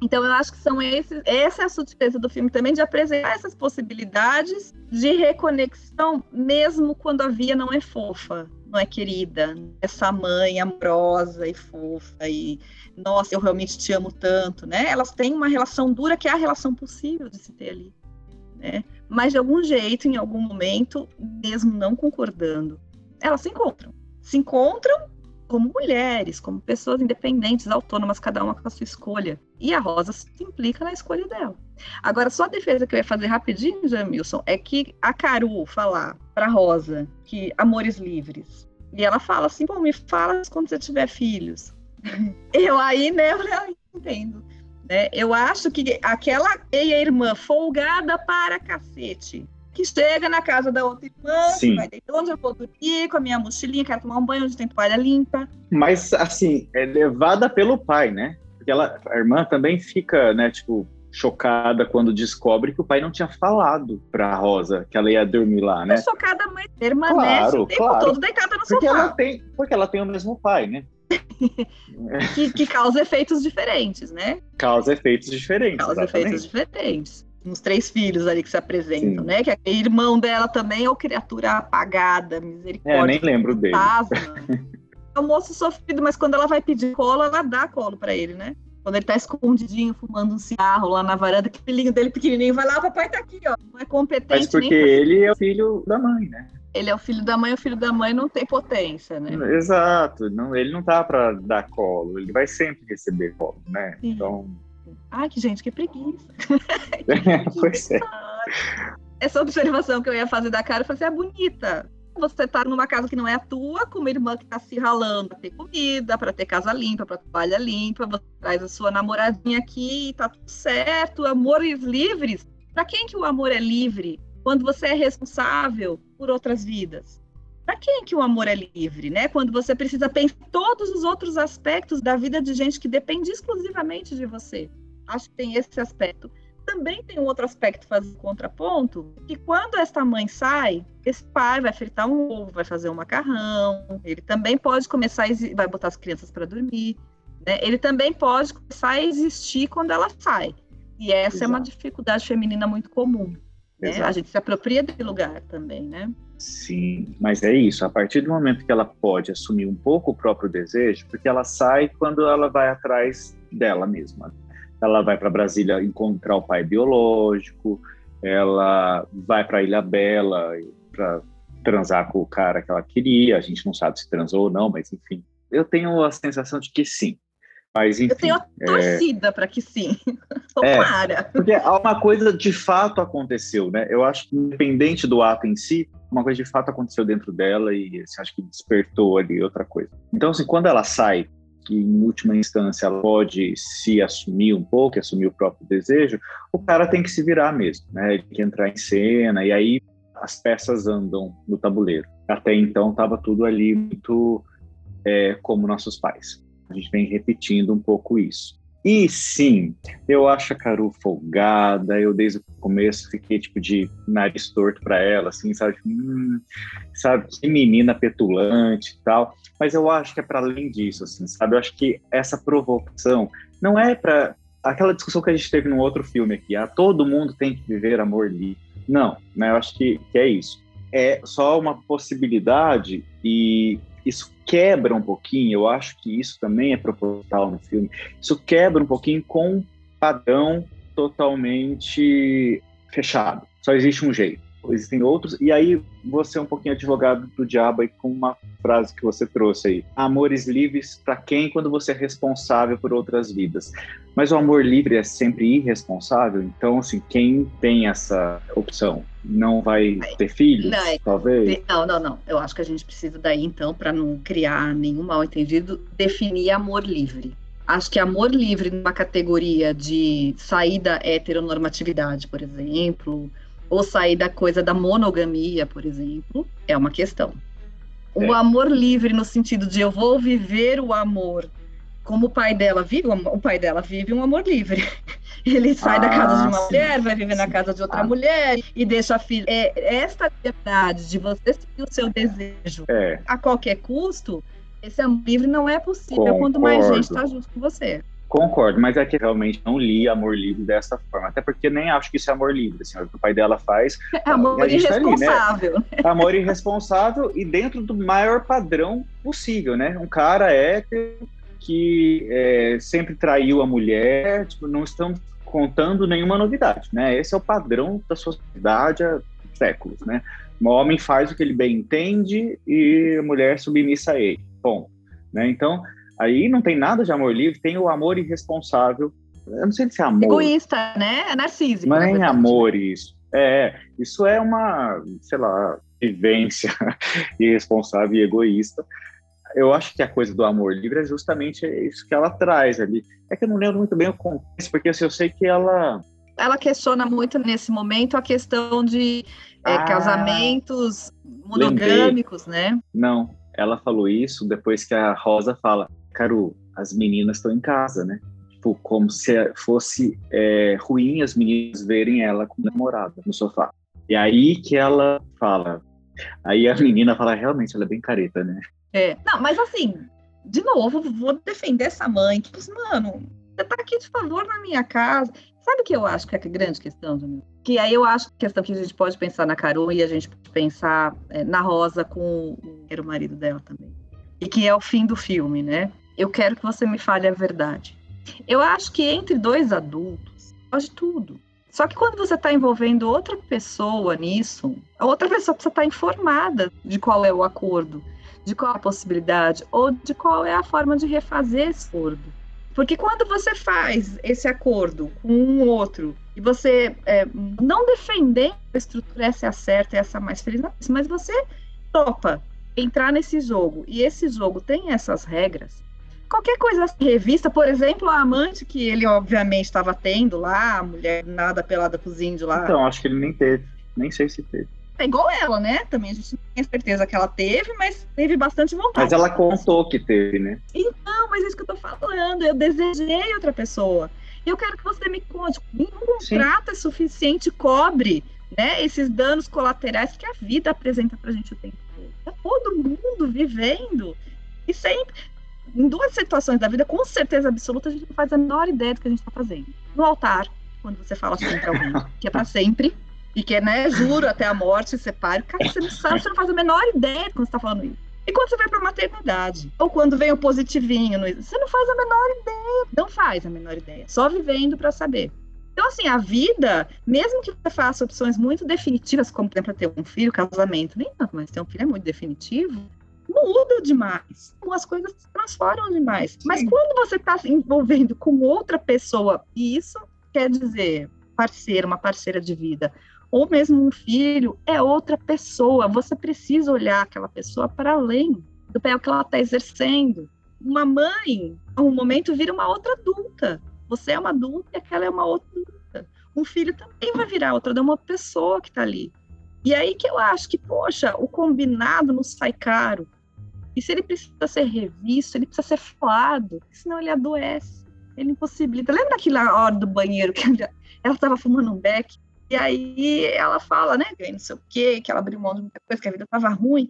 Então, eu acho que são esses, essa é a sutileza do filme também, de apresentar essas possibilidades de reconexão, mesmo quando a via não é fofa, não é querida. Essa mãe amorosa e fofa, e nossa, eu realmente te amo tanto, né? Elas têm uma relação dura que é a relação possível de se ter ali, né? Mas de algum jeito, em algum momento, mesmo não concordando, elas se encontram. Se encontram como mulheres, como pessoas independentes, autônomas, cada uma com a sua escolha. E a Rosa se implica na escolha dela. Agora, só a defesa que eu ia fazer rapidinho, Jamilson, é que a Caru falar para Rosa que amores livres. E ela fala assim: pô, me fala quando você tiver filhos. *laughs* eu aí, né, eu ah, entendo. Né? Eu acho que aquela meia-irmã folgada para cacete que chega na casa da outra irmã, Sim. vai deitar onde eu vou dormir, com a minha mochilinha, quero tomar um banho onde tem toalha limpa. Mas, assim, é levada pelo pai, né? Porque ela, a irmã também fica, né, tipo, chocada quando descobre que o pai não tinha falado pra Rosa que ela ia dormir lá, né? chocada, mas permanece claro, o tempo claro. todo deitada no porque sofá. Ela tem, porque ela tem o mesmo pai, né? *laughs* que, que causa efeitos diferentes, né? Causa efeitos diferentes. Causa exatamente. efeitos diferentes nos três filhos ali que se apresentam, Sim. né? Que é irmão dela também é uma criatura apagada, misericórdia. É, nem lembro dele. *laughs* é um moço sofrido, mas quando ela vai pedir colo, ela dá colo para ele, né? Quando ele tá escondidinho, fumando um cigarro lá na varanda, que o filhinho dele pequenininho vai lá, o papai tá aqui, ó. Não é competente Mas porque nem... ele é o filho da mãe, né? Ele é o filho da mãe, o filho da mãe não tem potência, né? Exato. Não, ele não tá para dar colo, ele vai sempre receber colo, né? Sim. Então Ai, que gente, *laughs* *laughs* que preguiça. pois é. Essa observação que eu ia fazer da cara, eu falei assim, é bonita. Você tá numa casa que não é a tua, com uma irmã que tá se ralando para ter comida, para ter casa limpa, para trabalhar limpa, você traz a sua namoradinha aqui, tá tudo certo, amores livres. Para quem que o amor é livre? Quando você é responsável por outras vidas. Para quem que o amor é livre, né? Quando você precisa pensar todos os outros aspectos da vida de gente que depende exclusivamente de você. Acho que tem esse aspecto. Também tem um outro aspecto fazer contraponto, que quando esta mãe sai, esse pai vai fritar um ovo, vai fazer um macarrão, ele também pode começar a vai botar as crianças para dormir, né? Ele também pode começar a existir quando ela sai. E essa Exato. é uma dificuldade feminina muito comum Né? A gente se apropria desse lugar também, né? Sim, mas é isso. A partir do momento que ela pode assumir um pouco o próprio desejo, porque ela sai quando ela vai atrás dela mesma. Ela vai para Brasília encontrar o pai biológico, ela vai para Ilha Bela para transar com o cara que ela queria. A gente não sabe se transou ou não, mas enfim. Eu tenho a sensação de que sim. Mas, enfim, eu tenho a torcida é... para que sim. *laughs* Tomara. É, porque uma coisa de fato aconteceu, né? Eu acho que, independente do ato em si, uma coisa de fato aconteceu dentro dela e assim, acho que despertou ali outra coisa. Então, assim, quando ela sai, que em última instância ela pode se assumir um pouco, assumir o próprio desejo, o cara tem que se virar mesmo, né? Ele tem que entrar em cena e aí as peças andam no tabuleiro. Até então estava tudo ali muito é, como nossos pais. A gente vem repetindo um pouco isso. E sim, eu acho a Caru folgada. Eu desde o começo fiquei tipo de nariz torto para ela, assim, sabe? Hum, sabe que menina petulante e tal. Mas eu acho que é para além disso, assim, sabe? Eu acho que essa provocação não é para aquela discussão que a gente teve num outro filme aqui. Ah, todo mundo tem que viver amor livre. Não, né? Eu acho que, que é isso. É só uma possibilidade e isso quebra um pouquinho, eu acho que isso também é proposital no filme, isso quebra um pouquinho com um padrão totalmente fechado. Só existe um jeito. Existem outros, e aí você é um pouquinho advogado do diabo aí com uma frase que você trouxe aí. Amores livres para quem quando você é responsável por outras vidas. Mas o amor livre é sempre irresponsável, então assim, quem tem essa opção não vai ter filhos, não, é talvez? Não, não, não. Eu acho que a gente precisa daí então para não criar nenhum mal-entendido, definir amor livre. Acho que amor livre numa categoria de sair da heteronormatividade, por exemplo, ou sair da coisa da monogamia, por exemplo, é uma questão. O é. amor livre no sentido de eu vou viver o amor como o pai dela vive, o pai dela vive um amor livre. *laughs* Ele sai ah, da casa de uma sim. mulher, vai viver na casa de outra ah. mulher e deixa a filha. É, esta liberdade de você seguir o seu desejo é. a qualquer custo, esse amor livre não é possível Concordo. quando mais gente está junto com você. Concordo, mas é que realmente não li Amor Livre dessa forma. Até porque nem acho que isso é amor livre. Assim, o que o pai dela faz. É amor irresponsável. Tá ali, né? Amor irresponsável e dentro do maior padrão possível, né? Um cara hétero que é, sempre traiu a mulher, tipo, não estamos contando nenhuma novidade, né? Esse é o padrão da sociedade há séculos, né? O homem faz o que ele bem entende e a mulher submissa a ele. Bom, né? Então, Aí não tem nada de amor livre, tem o amor irresponsável. Eu não sei se é amor. Egoísta, né? É narcísico. Não é amor isso. É, isso é uma, sei lá, vivência *laughs* irresponsável e egoísta. Eu acho que a coisa do amor livre é justamente isso que ela traz ali. É que eu não lembro muito bem o contexto, porque assim, eu sei que ela. Ela questiona muito nesse momento a questão de é, ah, casamentos monogâmicos, lembrei. né? Não, ela falou isso depois que a Rosa fala: Caru, as meninas estão em casa, né? Tipo, como se fosse é, ruim as meninas verem ela com namorada no sofá. E aí que ela fala. Aí a menina fala, realmente, ela é bem careta, né? É, não, mas assim, de novo, vou defender essa mãe, que, mano, você tá aqui de favor na minha casa. Sabe o que eu acho que é a grande questão, Jamil? Que aí eu acho que a questão que a gente pode pensar na Caru e a gente pode pensar é, na Rosa com o, o marido dela também. E que é o fim do filme, né? Eu quero que você me fale a verdade. Eu acho que entre dois adultos pode tudo. Só que quando você está envolvendo outra pessoa nisso, a outra pessoa precisa estar tá informada de qual é o acordo, de qual é a possibilidade ou de qual é a forma de refazer esse acordo. Porque quando você faz esse acordo com um outro e você é, não defendendo a estrutura, essa é a certa, essa é a mais feliz, mas você topa entrar nesse jogo e esse jogo tem essas regras, qualquer coisa assim, revista, por exemplo, a amante que ele obviamente estava tendo lá, a mulher nada pelada com os índios lá. Então, acho que ele nem teve, nem sei se teve. É igual ela, né? Também a gente não tem certeza que ela teve, mas teve bastante vontade. Mas ela contou que teve, né? Então, mas é isso que eu tô falando. Eu desejei outra pessoa. Eu quero que você me conte. Nenhum contrato é suficiente cobre né, esses danos colaterais que a vida apresenta pra gente o tempo todo. Tá todo mundo vivendo. E sempre em duas situações da vida, com certeza absoluta, a gente não faz a menor ideia do que a gente está fazendo. No altar, quando você fala assim para alguém, *laughs* que é para sempre, e que é, né, juro até a morte, separe. Cara, você não sabe, você não faz a menor ideia quando você está falando isso. E quando você vai para a maternidade, ou quando vem o positivinho, você não faz a menor ideia, não faz a menor ideia, só vivendo para saber. Então, assim, a vida, mesmo que você faça opções muito definitivas, como, por exemplo, ter um filho, casamento, nem tanto, mas ter um filho é muito definitivo, muda demais. As coisas se transformam demais. Sim. Mas quando você está se envolvendo com outra pessoa, e isso quer dizer parceiro, uma parceira de vida, ou mesmo um filho, é outra pessoa. Você precisa olhar aquela pessoa para além do papel que ela está exercendo. Uma mãe, em um momento, vira uma outra adulta. Você é uma adulta e aquela é uma outra adulta. Um filho também vai virar outra, é uma pessoa que está ali. E aí que eu acho que, poxa, o combinado não sai caro. E se ele precisa ser revisto, ele precisa ser falado, senão ele adoece, ele impossibilita. Lembra aquela hora do banheiro que ela estava fumando um beck? E aí ela fala, né, que não sei o quê, que ela abriu mão de muita coisa, que a vida estava ruim.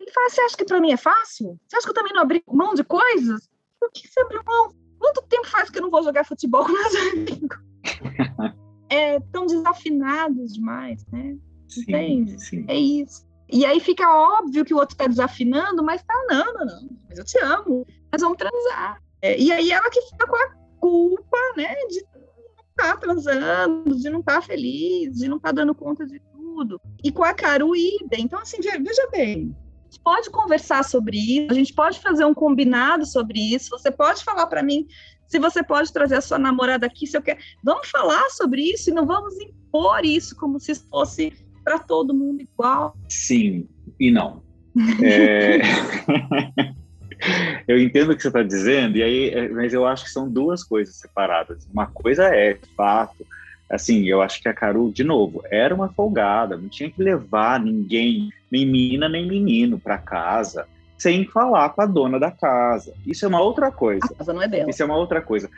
Ele fala, você acha que para mim é fácil? Você acha que eu também não abri mão de coisas? Por que você abriu mão? Quanto tempo faz que eu não vou jogar futebol com meus amigos? *laughs* é, tão desafinados demais, né? Sim, Entende? Sim. É isso. E aí fica óbvio que o outro tá desafinando, mas tá, não, não, não, mas eu te amo, mas vamos transar. É, e aí ela que fica com a culpa, né, de não estar tá transando, de não estar tá feliz, de não estar tá dando conta de tudo. E com a Caru idem. Então, assim, veja bem, gente pode conversar sobre isso, a gente pode fazer um combinado sobre isso. Você pode falar para mim se você pode trazer a sua namorada aqui, se eu quero. Vamos falar sobre isso e não vamos impor isso como se fosse para todo mundo igual. Sim e não. É... *laughs* eu entendo o que você está dizendo, e aí, é, mas eu acho que são duas coisas separadas. Uma coisa é, de fato, assim, eu acho que a Carol, de novo, era uma folgada, não tinha que levar ninguém, nem menina nem menino, para casa sem falar com a dona da casa. Isso é uma outra coisa. A casa não é dela. Isso é uma outra coisa.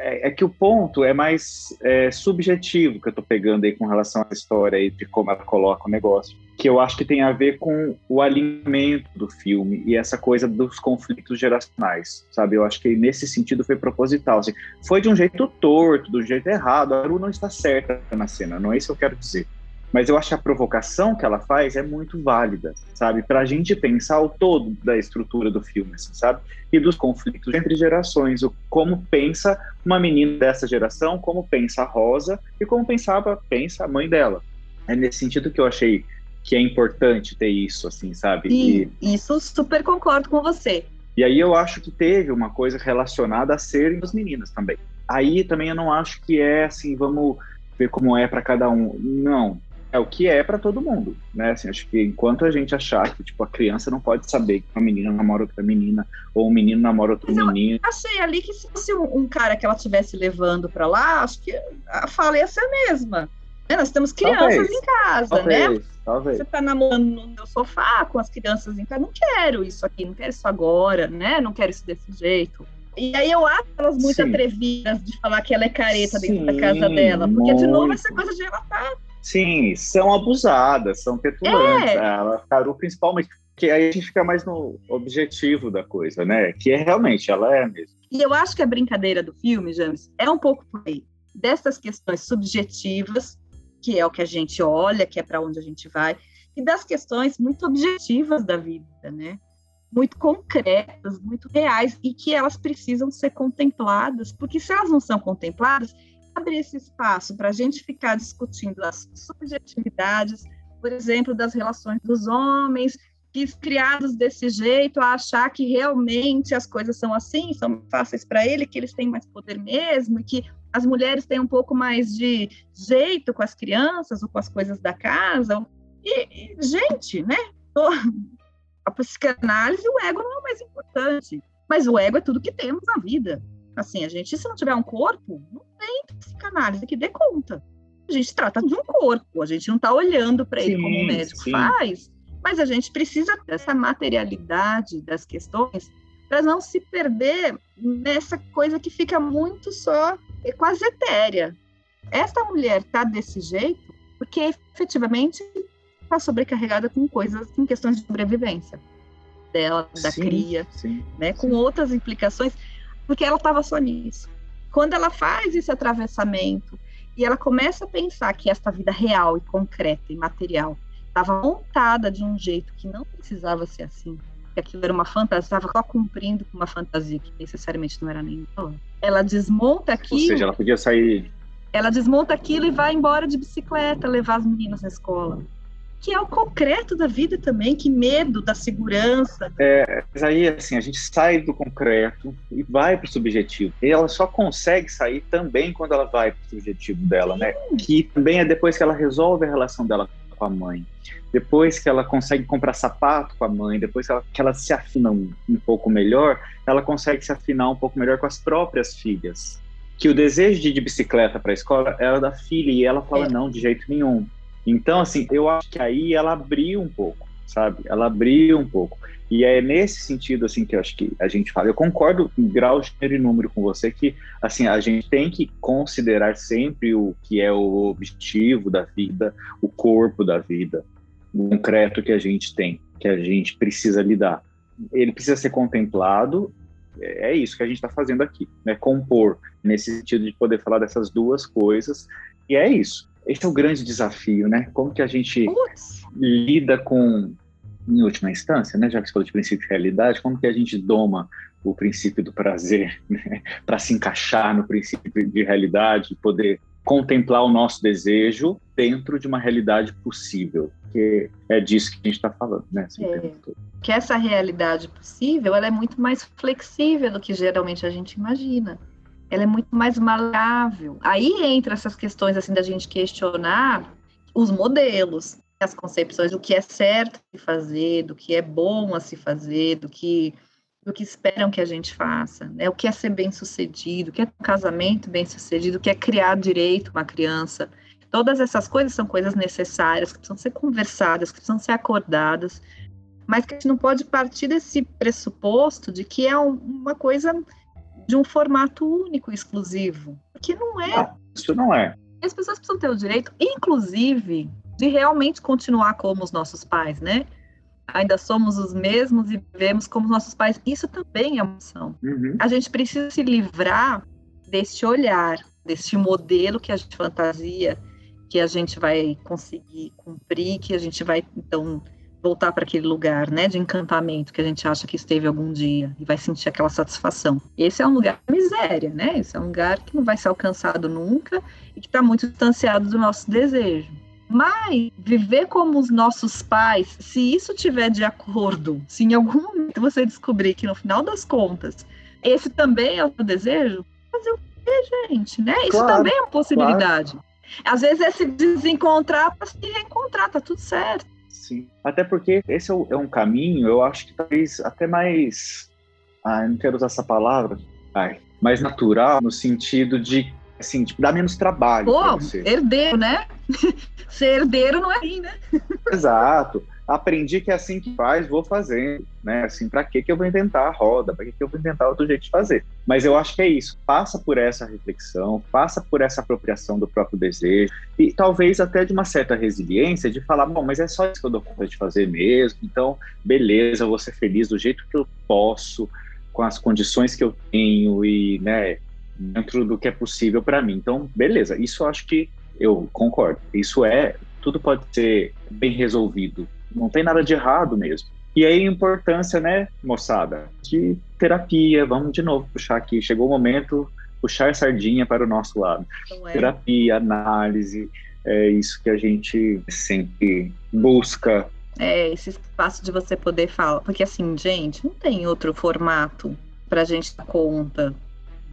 É, é que o ponto é mais é, subjetivo que eu estou pegando aí com relação à história e de como ela coloca o negócio que eu acho que tem a ver com o alinhamento do filme e essa coisa dos conflitos geracionais, sabe? Eu acho que nesse sentido foi proposital. Assim, foi de um jeito torto, do jeito errado. A Aru não está certa na cena, não é isso que eu quero dizer. Mas eu acho que a provocação que ela faz é muito válida, sabe? Para a gente pensar o todo da estrutura do filme, assim, sabe? E dos conflitos entre gerações, o como pensa uma menina dessa geração, como pensa a Rosa e como pensava pensa a mãe dela. É nesse sentido que eu achei que é importante ter isso, assim, sabe? Sim, e, isso super concordo com você. E aí eu acho que teve uma coisa relacionada a serem as meninas também. Aí também eu não acho que é assim, vamos ver como é para cada um. Não, é o que é para todo mundo, né? Assim, acho que enquanto a gente achar que tipo a criança não pode saber que uma menina namora outra menina ou um menino namora outro Mas menino. Achei ali que se fosse um, cara que ela estivesse levando para lá, acho que a fala ia ser a mesma. É, nós temos crianças talvez, em casa, talvez, né? Talvez. Você está namorando no meu sofá com as crianças em casa. Não quero isso aqui, não quero isso agora, né? Não quero isso desse jeito. E aí eu acho elas muito Sim. atrevidas de falar que ela é careta Sim, dentro da casa dela. Porque, muito. de novo, essa coisa de ela tá. Sim, são abusadas, são petulantes. É. Ela, Caru, principalmente. Que aí a gente fica mais no objetivo da coisa, né? Que é realmente, ela é mesmo. E eu acho que a brincadeira do filme, James, é um pouco por aí. Dessas questões subjetivas que é o que a gente olha, que é para onde a gente vai, e das questões muito objetivas da vida, né? Muito concretas, muito reais, e que elas precisam ser contempladas, porque se elas não são contempladas, abre esse espaço para a gente ficar discutindo as subjetividades, por exemplo, das relações dos homens, que criados desse jeito, a achar que realmente as coisas são assim, são fáceis para ele, que eles têm mais poder mesmo, e que as mulheres têm um pouco mais de jeito com as crianças ou com as coisas da casa. E, e gente, né? A psicanálise, o ego não é o mais importante, mas o ego é tudo que temos na vida. Assim, a gente, se não tiver um corpo, não tem psicanálise que dê conta. A gente trata de um corpo, a gente não está olhando para ele como o médico sim. faz, mas a gente precisa dessa materialidade das questões para não se perder nessa coisa que fica muito só é quase etérea. Esta mulher está desse jeito porque efetivamente está sobrecarregada com coisas, com questões de sobrevivência dela, da sim, cria, sim, né, com outras implicações, porque ela estava só nisso. Quando ela faz esse atravessamento E ela começa a pensar que esta vida real e concreta e material estava montada de um jeito que não precisava ser assim, que aquilo era uma fantasia, estava só cumprindo com uma fantasia que necessariamente não era nem Ela desmonta aquilo. Ou seja, ela podia sair. Ela desmonta aquilo e vai embora de bicicleta, levar as meninas na escola que é o concreto da vida também, que medo da segurança. É, mas aí, assim, a gente sai do concreto e vai para o subjetivo. E ela só consegue sair também quando ela vai para o subjetivo dela, né? Que também é depois que ela resolve a relação dela com a mãe. Depois que ela consegue comprar sapato com a mãe, depois que ela, que ela se afina um, um pouco melhor, ela consegue se afinar um pouco melhor com as próprias filhas. Que o desejo de ir de bicicleta para a escola era da filha e ela fala: é. não, de jeito nenhum então, assim, eu acho que aí ela abriu um pouco, sabe? Ela abriu um pouco. E é nesse sentido, assim, que eu acho que a gente fala. Eu concordo em grau, gênero e número com você que, assim, a gente tem que considerar sempre o que é o objetivo da vida, o corpo da vida, o concreto que a gente tem, que a gente precisa lidar. Ele precisa ser contemplado. É isso que a gente está fazendo aqui, né? Compor, nesse sentido de poder falar dessas duas coisas. E é isso. Esse é o grande desafio, né? Como que a gente lida com, em última instância, né? Já que você falou de princípio de realidade, como que a gente doma o princípio do prazer, né? *laughs* Para se encaixar no princípio de realidade, poder contemplar o nosso desejo dentro de uma realidade possível, que é disso que a gente está falando, né? É, que essa realidade possível, ela é muito mais flexível do que geralmente a gente imagina ela é muito mais maleável. Aí entra essas questões assim da gente questionar os modelos, as concepções do que é certo de fazer, do que é bom a se fazer, do que do que esperam que a gente faça, né? O que é ser bem sucedido, o que é um casamento bem sucedido, o que é criar direito uma criança. Todas essas coisas são coisas necessárias que precisam ser conversadas, que precisam ser acordadas, mas que a gente não pode partir desse pressuposto de que é um, uma coisa de um formato único, exclusivo. Porque não é. Não, isso não é. As pessoas precisam ter o direito, inclusive, de realmente continuar como os nossos pais, né? Ainda somos os mesmos e vivemos como os nossos pais. Isso também é uma opção. Uhum. A gente precisa se livrar desse olhar, desse modelo que a gente fantasia, que a gente vai conseguir cumprir, que a gente vai, então, voltar para aquele lugar, né, de encantamento que a gente acha que esteve algum dia e vai sentir aquela satisfação. Esse é um lugar de miséria, né? Esse é um lugar que não vai ser alcançado nunca e que está muito distanciado do nosso desejo. Mas viver como os nossos pais, se isso tiver de acordo, se em algum momento você descobrir que no final das contas esse também é o seu desejo, fazer o quê, gente, né? Isso claro, também é uma possibilidade. Claro. Às vezes é se desencontrar para se reencontrar, tá tudo certo. Sim. Até porque esse é, é um caminho, eu acho que talvez até mais. Ah, não quero usar essa palavra. Ai, mais natural, no sentido de assim, tipo, dá menos trabalho. Pô, herdeiro, né? *laughs* Ser herdeiro não é ruim, né? Exato aprendi que é assim que faz, vou fazendo, né? Assim, para que que eu vou inventar a roda? Para que que eu vou inventar outro jeito de fazer? Mas eu acho que é isso. Passa por essa reflexão, passa por essa apropriação do próprio desejo e talvez até de uma certa resiliência de falar, bom, mas é só isso que eu dou conta de fazer mesmo. Então, beleza, eu vou ser feliz do jeito que eu posso, com as condições que eu tenho e, né, dentro do que é possível para mim. Então, beleza. Isso eu acho que eu concordo. Isso é tudo pode ser bem resolvido não tem nada de errado mesmo. E aí a importância, né, moçada, de terapia, vamos de novo puxar aqui, chegou o momento, puxar sardinha para o nosso lado. É. Terapia, análise, é isso que a gente sempre busca. É, esse espaço de você poder falar, porque assim, gente, não tem outro formato para a gente dar conta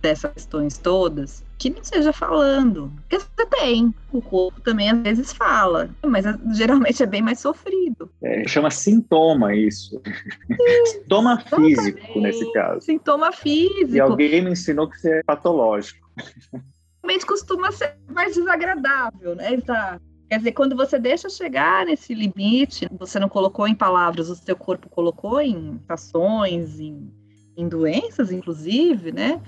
dessas questões todas que não seja falando. Porque você tem, o corpo também às vezes fala, mas geralmente é bem mais sofrido. É, chama sintoma isso. *laughs* Sintoma físico nesse caso. Sintoma físico. E alguém me ensinou que isso é patológico. Realmente costuma ser mais desagradável, né? Exato. Quer dizer, quando você deixa chegar nesse limite, você não colocou em palavras, o seu corpo colocou em ações, em, em doenças, inclusive, né?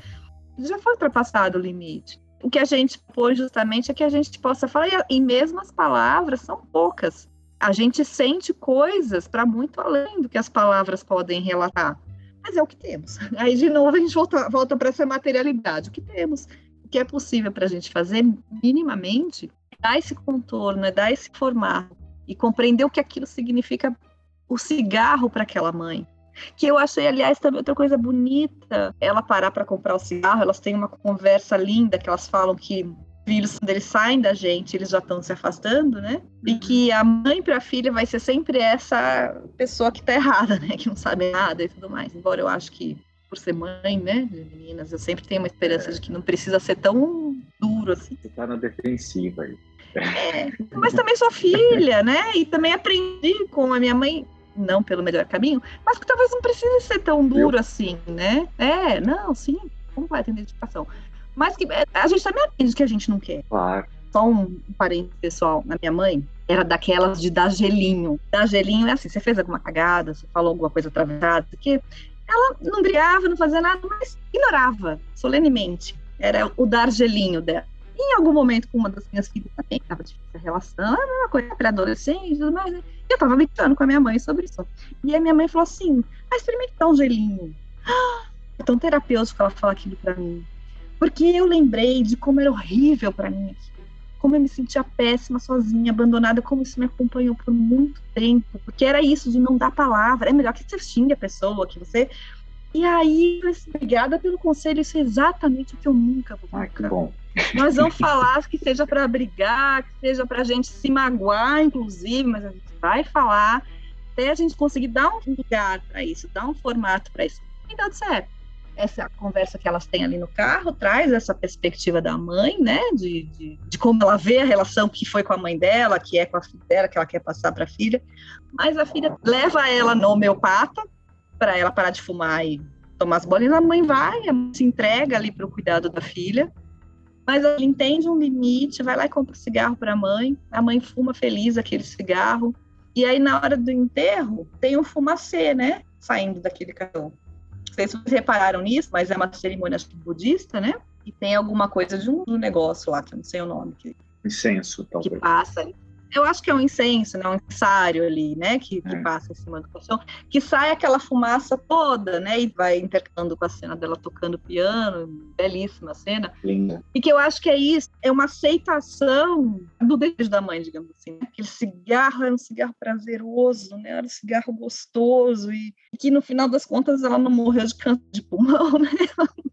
Já foi ultrapassado o limite. O que a gente pôs justamente é que a gente possa falar, e mesmo as palavras são poucas. A gente sente coisas para muito além do que as palavras podem relatar. Mas é o que temos. *laughs* Aí, de novo, a gente volta, volta para essa materialidade. O que temos? o que é possível para a gente fazer minimamente, dar esse contorno, é dar esse formato e compreender o que aquilo significa o cigarro para aquela mãe. Que eu achei, aliás, também outra coisa bonita, ela parar para comprar o cigarro, elas têm uma conversa linda que elas falam que filhos, quando eles saem da gente, eles já estão se afastando, né? E uhum. que a mãe para a filha vai ser sempre essa pessoa que está errada, né? Que não sabe nada e tudo mais. Embora eu acho que, por ser mãe, né, de meninas, eu sempre tenho uma esperança é. de que não precisa ser tão duro assim. Você tá na defensiva aí. É, mas também sou filha, né? E também aprendi com a minha mãe, não pelo melhor caminho, mas que talvez não precise ser tão duro Eu? assim, né? É, não, sim, completa identificação. Mas que é, a gente também aprende que a gente não quer. Claro. Só um parente pessoal, na minha mãe, era daquelas de dar gelinho. Dar gelinho é assim, você fez alguma cagada, você falou alguma coisa atravessada, porque ela não brigava, não fazia nada, mas ignorava solenemente. Era o dar gelinho dela. Em algum momento, com uma das minhas filhas também, estava difícil a relação, era uma coisa pré-adolescente e tudo mais, né? E eu estava brincando com a minha mãe sobre isso. E a minha mãe falou assim: ah, experimentar um gelinho. *gasps* É tão terapêutico ela falar aquilo para mim. Porque eu lembrei de como era horrível para mim como eu me sentia péssima sozinha, abandonada, como isso me acompanhou por muito tempo, porque era isso de não dar palavra, é melhor que você xingue a pessoa, que você e aí, obrigada pelo conselho, isso é exatamente o que eu nunca vou fazer. Ah, que bom. Nós vamos falar que seja para brigar, que seja para a gente se magoar, inclusive, mas a gente vai falar até a gente conseguir dar um lugar para isso, dar um formato para isso. E dá certo. Essa conversa que elas têm ali no carro traz essa perspectiva da mãe, né? De, de, de como ela vê a relação que foi com a mãe dela, que é com a filha dela, que ela quer passar para a filha. Mas a filha leva ela no homeopata, para ela parar de fumar e tomar as bolinhas, a mãe vai, a mãe se entrega ali para o cuidado da filha, mas ela entende um limite, vai lá e compra cigarro para a mãe, a mãe fuma feliz aquele cigarro, e aí na hora do enterro tem um fumacê, né, saindo daquele cartão. Não sei se vocês repararam nisso, mas é uma cerimônia budista, né, e tem alguma coisa de um, negócio lá, que eu não sei o nome. Que, Incenso, talvez. Que passa ali eu acho que é um incenso, né? Um incensário ali, né? Que, que é. passa em cima do caixão, que sai aquela fumaça toda, né? E vai intercalando com a cena dela tocando piano, belíssima cena. Linda. E que eu acho que é isso, é uma aceitação do desejo da mãe, digamos assim. Né? Aquele cigarro era um cigarro prazeroso, né? Era um cigarro gostoso e, e que no final das contas ela não morreu de câncer de pulmão, *laughs* né?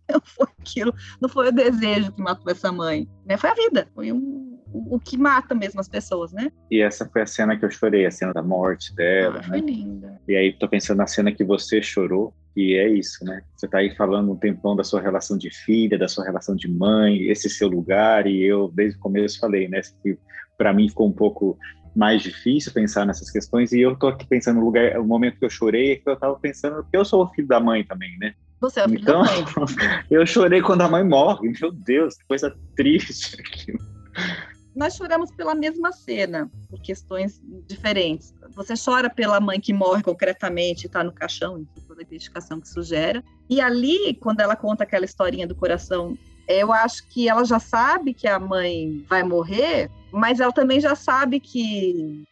Não foi aquilo, não foi o desejo que matou essa mãe, né? Foi a vida, foi um o, que mata mesmo as pessoas, né? E essa foi a cena que eu chorei, a cena da morte dela. Ah, foi né? linda. E aí tô pensando na cena que você chorou, e é isso, né? Você tá aí falando um tempão da sua relação de filha, da sua relação de mãe, esse seu lugar, e eu desde o começo falei, né? Que para mim ficou um pouco mais difícil pensar nessas questões e eu tô aqui pensando no lugar, o momento que eu chorei é que eu tava pensando que eu sou o filho da mãe também, né? Você é o filho então, da mãe. *laughs* eu chorei quando a mãe morre. Meu Deus, que coisa triste aquilo nós choramos pela mesma cena, por questões diferentes. Você chora pela mãe que morre concretamente, está no caixão, enfim, toda a identificação que isso gera. E ali, quando ela conta aquela historinha do coração, eu acho que ela já sabe que a mãe vai morrer, mas ela também já sabe que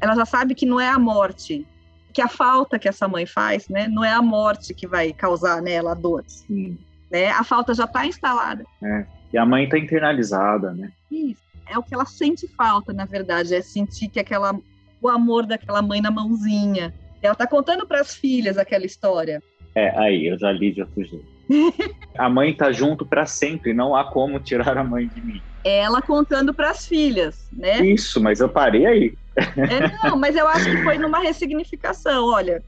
ela já sabe que não é a morte, que a falta que essa mãe faz, né, não é a morte que vai causar nela a dor. Sim. Né? A falta já está instalada. É. E a mãe está internalizada, né? Isso é o que ela sente falta, na verdade, é sentir que aquela o amor daquela mãe na mãozinha. Ela tá contando para as filhas aquela história. É, aí eu já li outro jeito. *laughs* a mãe tá junto para sempre, não há como tirar a mãe de mim. Ela contando para as filhas, né? Isso, mas eu parei aí. É, não, mas eu acho que foi numa ressignificação. Olha,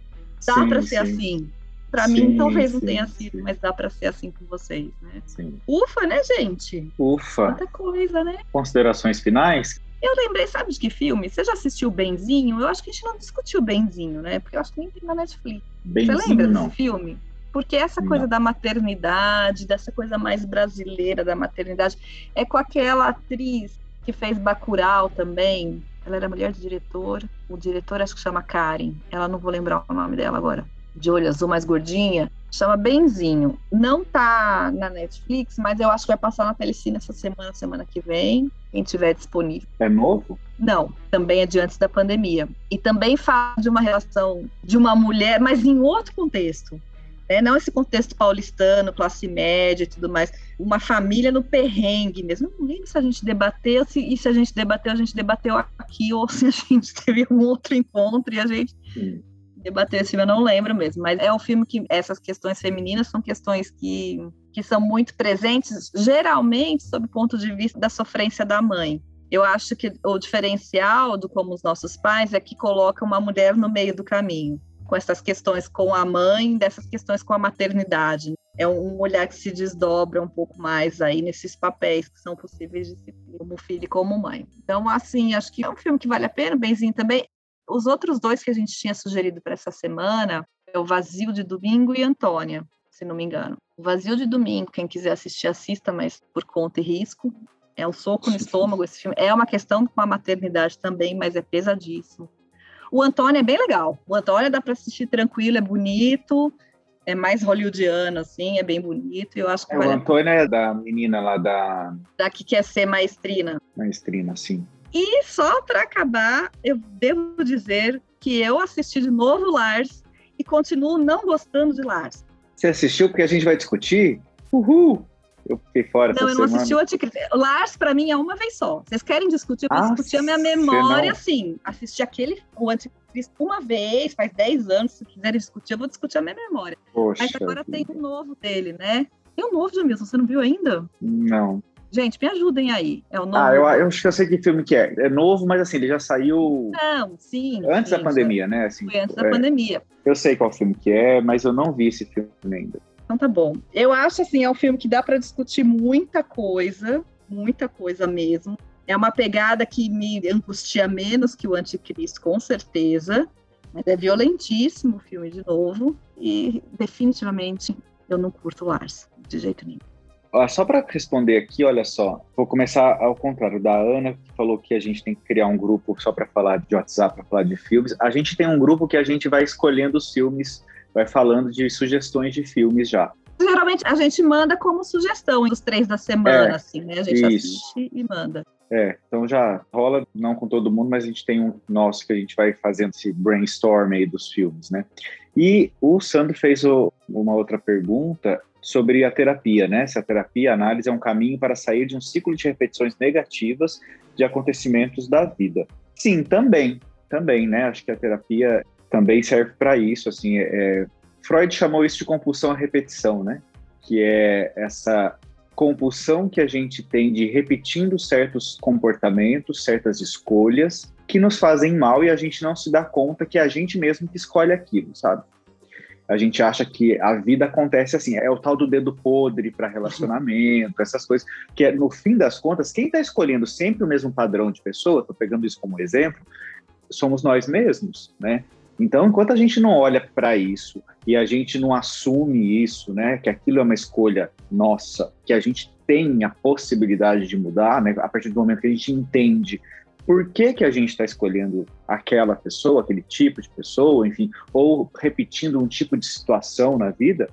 dá para ser sim. assim. Para mim, talvez não tenha sido, sim. mas dá para ser assim com vocês, né? Sim. Ufa, né, gente? Ufa. Quanta coisa, né? Considerações finais? Eu lembrei, sabe de que filme? Você já assistiu Benzinho? Eu acho que a gente não discutiu Benzinho, né? Porque eu acho que nem tem na Netflix. Benzinho, Você lembra não. desse filme? Porque essa coisa não. da maternidade, dessa coisa mais brasileira da maternidade, é com aquela atriz que fez Bacurau também. Ela era mulher de diretor. O diretor acho que chama Karen. Ela não vou lembrar o nome dela agora de olho azul mais gordinha, chama Benzinho. Não tá na Netflix, mas eu acho que vai passar na Telecine essa semana, semana que vem, quem tiver disponível. É novo? Não, também é de antes da pandemia. E também fala de uma relação de uma mulher, mas em outro contexto. né? Não esse contexto paulistano, classe média e tudo mais. Uma família no perrengue mesmo. Não lembro se a gente debateu, se, e se a gente debateu, a gente debateu aqui, ou se a gente *laughs* teve um outro encontro e a gente Sim. Debateu esse filme, eu não lembro mesmo. Mas é um filme que essas questões femininas são questões que, que são muito presentes, geralmente, sob o ponto de vista da sofrência da mãe. Eu acho que o diferencial do como os nossos pais é que coloca uma mulher no meio do caminho com essas questões com a mãe, dessas questões com a maternidade. É um olhar que se desdobra um pouco mais aí nesses papéis que são possíveis de se como filho e como mãe. Então, assim, acho que é um filme que vale a pena, benzinho também. Os outros dois que a gente tinha sugerido para essa semana é o Vazio de Domingo e Antônia, se não me engano. O Vazio de Domingo, quem quiser assistir, assista, mas por conta e risco. É um soco no estômago esse filme. É uma questão com a maternidade também, mas é pesadíssimo. O Antônio é bem legal. O Antônio dá para assistir tranquilo, é bonito, é mais hollywoodiano, assim, é bem bonito. Eu acho que é, vale... O Antônio é da menina lá da. Da que quer ser maestrina. Maestrina, sim. E só para acabar, eu devo dizer que eu assisti de novo Lars e continuo não gostando de Lars. Você assistiu porque a gente vai discutir? Uhul! Eu fiquei fora. Não, eu não assisti o Anticristo. Lars, para mim, é uma vez só. Vocês querem discutir? Eu vou ah, discutir a minha memória, sim. Assisti aquele, o Anticristo uma vez, faz 10 anos. Se quiserem discutir, eu vou discutir a minha memória. Poxa Mas agora vida. tem um novo dele, né? Tem um novo, Jamilson, você não viu ainda? Não. Gente, me ajudem aí. É o novo. Ah, eu, eu acho que eu sei que filme que é. É novo, mas assim, ele já saiu. Não, sim. Antes sim, da pandemia, né? Assim, foi antes é, da pandemia. Eu sei qual filme que é, mas eu não vi esse filme ainda. Então tá bom. Eu acho assim, é um filme que dá para discutir muita coisa, muita coisa mesmo. É uma pegada que me angustia menos que o Anticristo, com certeza. Mas é violentíssimo o filme de novo. E definitivamente eu não curto Lars, de jeito nenhum. Só para responder aqui, olha só, vou começar ao contrário da Ana, que falou que a gente tem que criar um grupo só para falar de WhatsApp, para falar de filmes. A gente tem um grupo que a gente vai escolhendo os filmes vai falando de sugestões de filmes já. Geralmente a gente manda como sugestão os três da semana, é, assim, né? A gente isso. assiste e manda. É, então já rola, não com todo mundo, mas a gente tem um nosso que a gente vai fazendo esse brainstorm aí dos filmes, né? E o Sandro fez o, uma outra pergunta sobre a terapia, né? Se a terapia, a análise é um caminho para sair de um ciclo de repetições negativas de acontecimentos da vida. Sim, também, também, né? Acho que a terapia também serve para isso. Assim, é, é, Freud chamou isso de compulsão à repetição, né? Que é essa compulsão que a gente tem de repetindo certos comportamentos, certas escolhas que nos fazem mal e a gente não se dá conta que é a gente mesmo que escolhe aquilo, sabe? A gente acha que a vida acontece assim, é o tal do dedo podre para relacionamento, essas coisas, que é, no fim das contas, quem está escolhendo sempre o mesmo padrão de pessoa, estou pegando isso como exemplo, somos nós mesmos, né? Então, enquanto a gente não olha para isso e a gente não assume isso, né, que aquilo é uma escolha nossa, que a gente tem a possibilidade de mudar, né, a partir do momento que a gente entende por que, que a gente está escolhendo aquela pessoa, aquele tipo de pessoa, enfim, ou repetindo um tipo de situação na vida,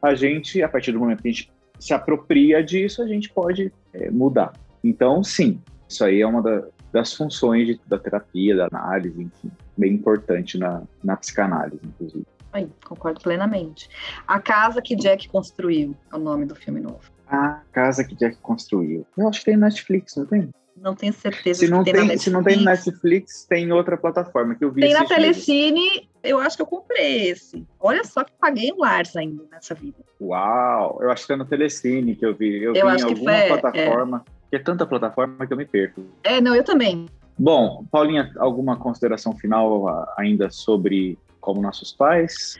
a gente, a partir do momento que a gente se apropria disso, a gente pode é, mudar. Então, sim, isso aí é uma da, das funções de, da terapia, da análise, enfim bem importante na, na psicanálise, inclusive. Aí, concordo plenamente. A Casa que Jack Construiu é o nome do filme novo. A Casa que Jack Construiu. Eu acho que tem Netflix, não tem? Não tenho certeza se não tem, tem Se não tem Netflix, tem outra plataforma que eu vi. Tem na Telecine, eu acho que eu comprei esse. Olha só que paguei um Lars ainda nessa vida. Uau! Eu acho que é no Telecine que eu vi. Eu, eu vi em alguma foi, plataforma. É. é tanta plataforma que eu me perco. É, não, eu também. Bom, Paulinha, alguma consideração final ainda sobre como nossos pais?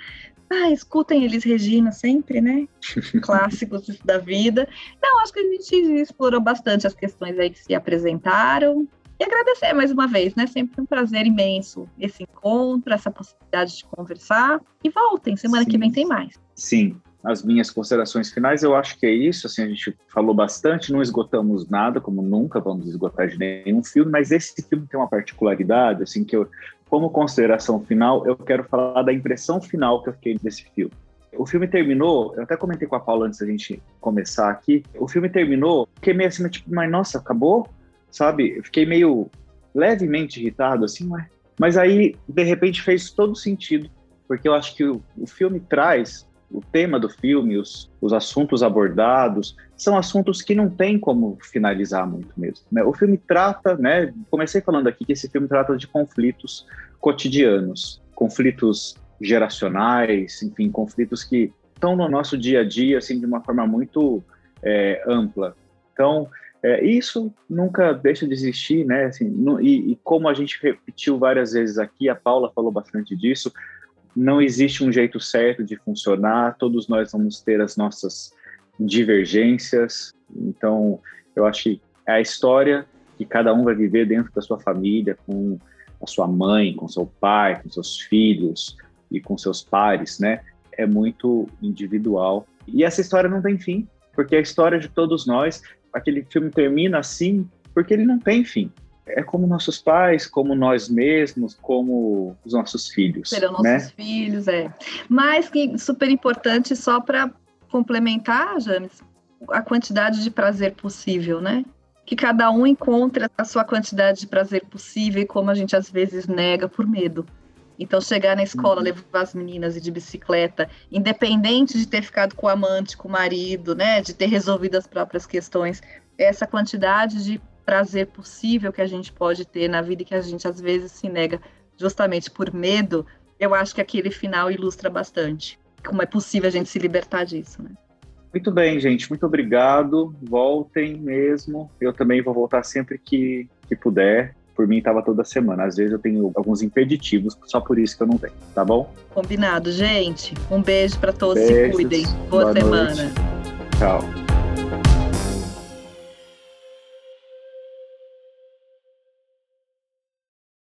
Ah, escutem eles, Regina, sempre, né? *laughs* Clássicos da vida. Não, acho que a gente explorou bastante as questões aí que se apresentaram. E agradecer mais uma vez, né? Sempre um prazer imenso esse encontro, essa possibilidade de conversar. E voltem, semana Sim. que vem tem mais. Sim, as minhas considerações finais, eu acho que é isso. Assim, a gente falou bastante, não esgotamos nada, como nunca vamos esgotar de nenhum filme, mas esse filme tem uma particularidade, assim, que eu, como consideração final, eu quero falar da impressão final que eu fiquei desse filme. O filme terminou, eu até comentei com a Paula antes da gente começar aqui. O filme terminou, fiquei meio assim, tipo, mas nossa, acabou? Sabe? Eu fiquei meio levemente irritado, assim, ué. Mas aí, de repente, fez todo sentido, porque eu acho que o, o filme traz o tema do filme, os, os assuntos abordados, são assuntos que não tem como finalizar muito mesmo. Né? O filme trata, né? Comecei falando aqui que esse filme trata de conflitos cotidianos, conflitos geracionais, enfim, conflitos que estão no nosso dia a dia, assim, de uma forma muito é, ampla. Então, é, isso nunca deixa de existir, né? Assim, no, e, e, como a gente repetiu várias vezes aqui, a Paula falou bastante disso, não existe um jeito certo de funcionar, todos nós vamos ter as nossas divergências, então eu acho que é a história que cada um vai viver dentro da sua família, com a sua mãe, com seu pai, com seus filhos e com seus pares, né? É muito individual. E essa história não tem fim, porque é a história de todos nós, aquele filme termina assim porque ele não tem fim. É como nossos pais, como nós mesmos, como os nossos filhos. Serão né? nossos filhos, é. Mas que super importante só para complementar, James, a quantidade de prazer possível, né? Que cada um encontre a sua quantidade de prazer possível e como a gente às vezes nega por medo. Então, chegar na escola, uhum. levar as meninas e de bicicleta, independente de ter ficado com o amante, com o marido, né, de ter resolvido as próprias questões, essa quantidade de prazer possível que a gente pode ter na vida e que a gente às vezes se nega justamente por medo, eu acho que aquele final ilustra bastante como é possível a gente se libertar disso, né? Muito bem, gente. Muito obrigado. Voltem mesmo. Eu também vou voltar sempre que, que puder por mim estava toda semana. Às vezes eu tenho alguns impeditivos, só por isso que eu não venho, tá bom? Combinado, gente. Um beijo para todos, Beijos, se cuidem. Boa, boa semana. Noite. Tchau.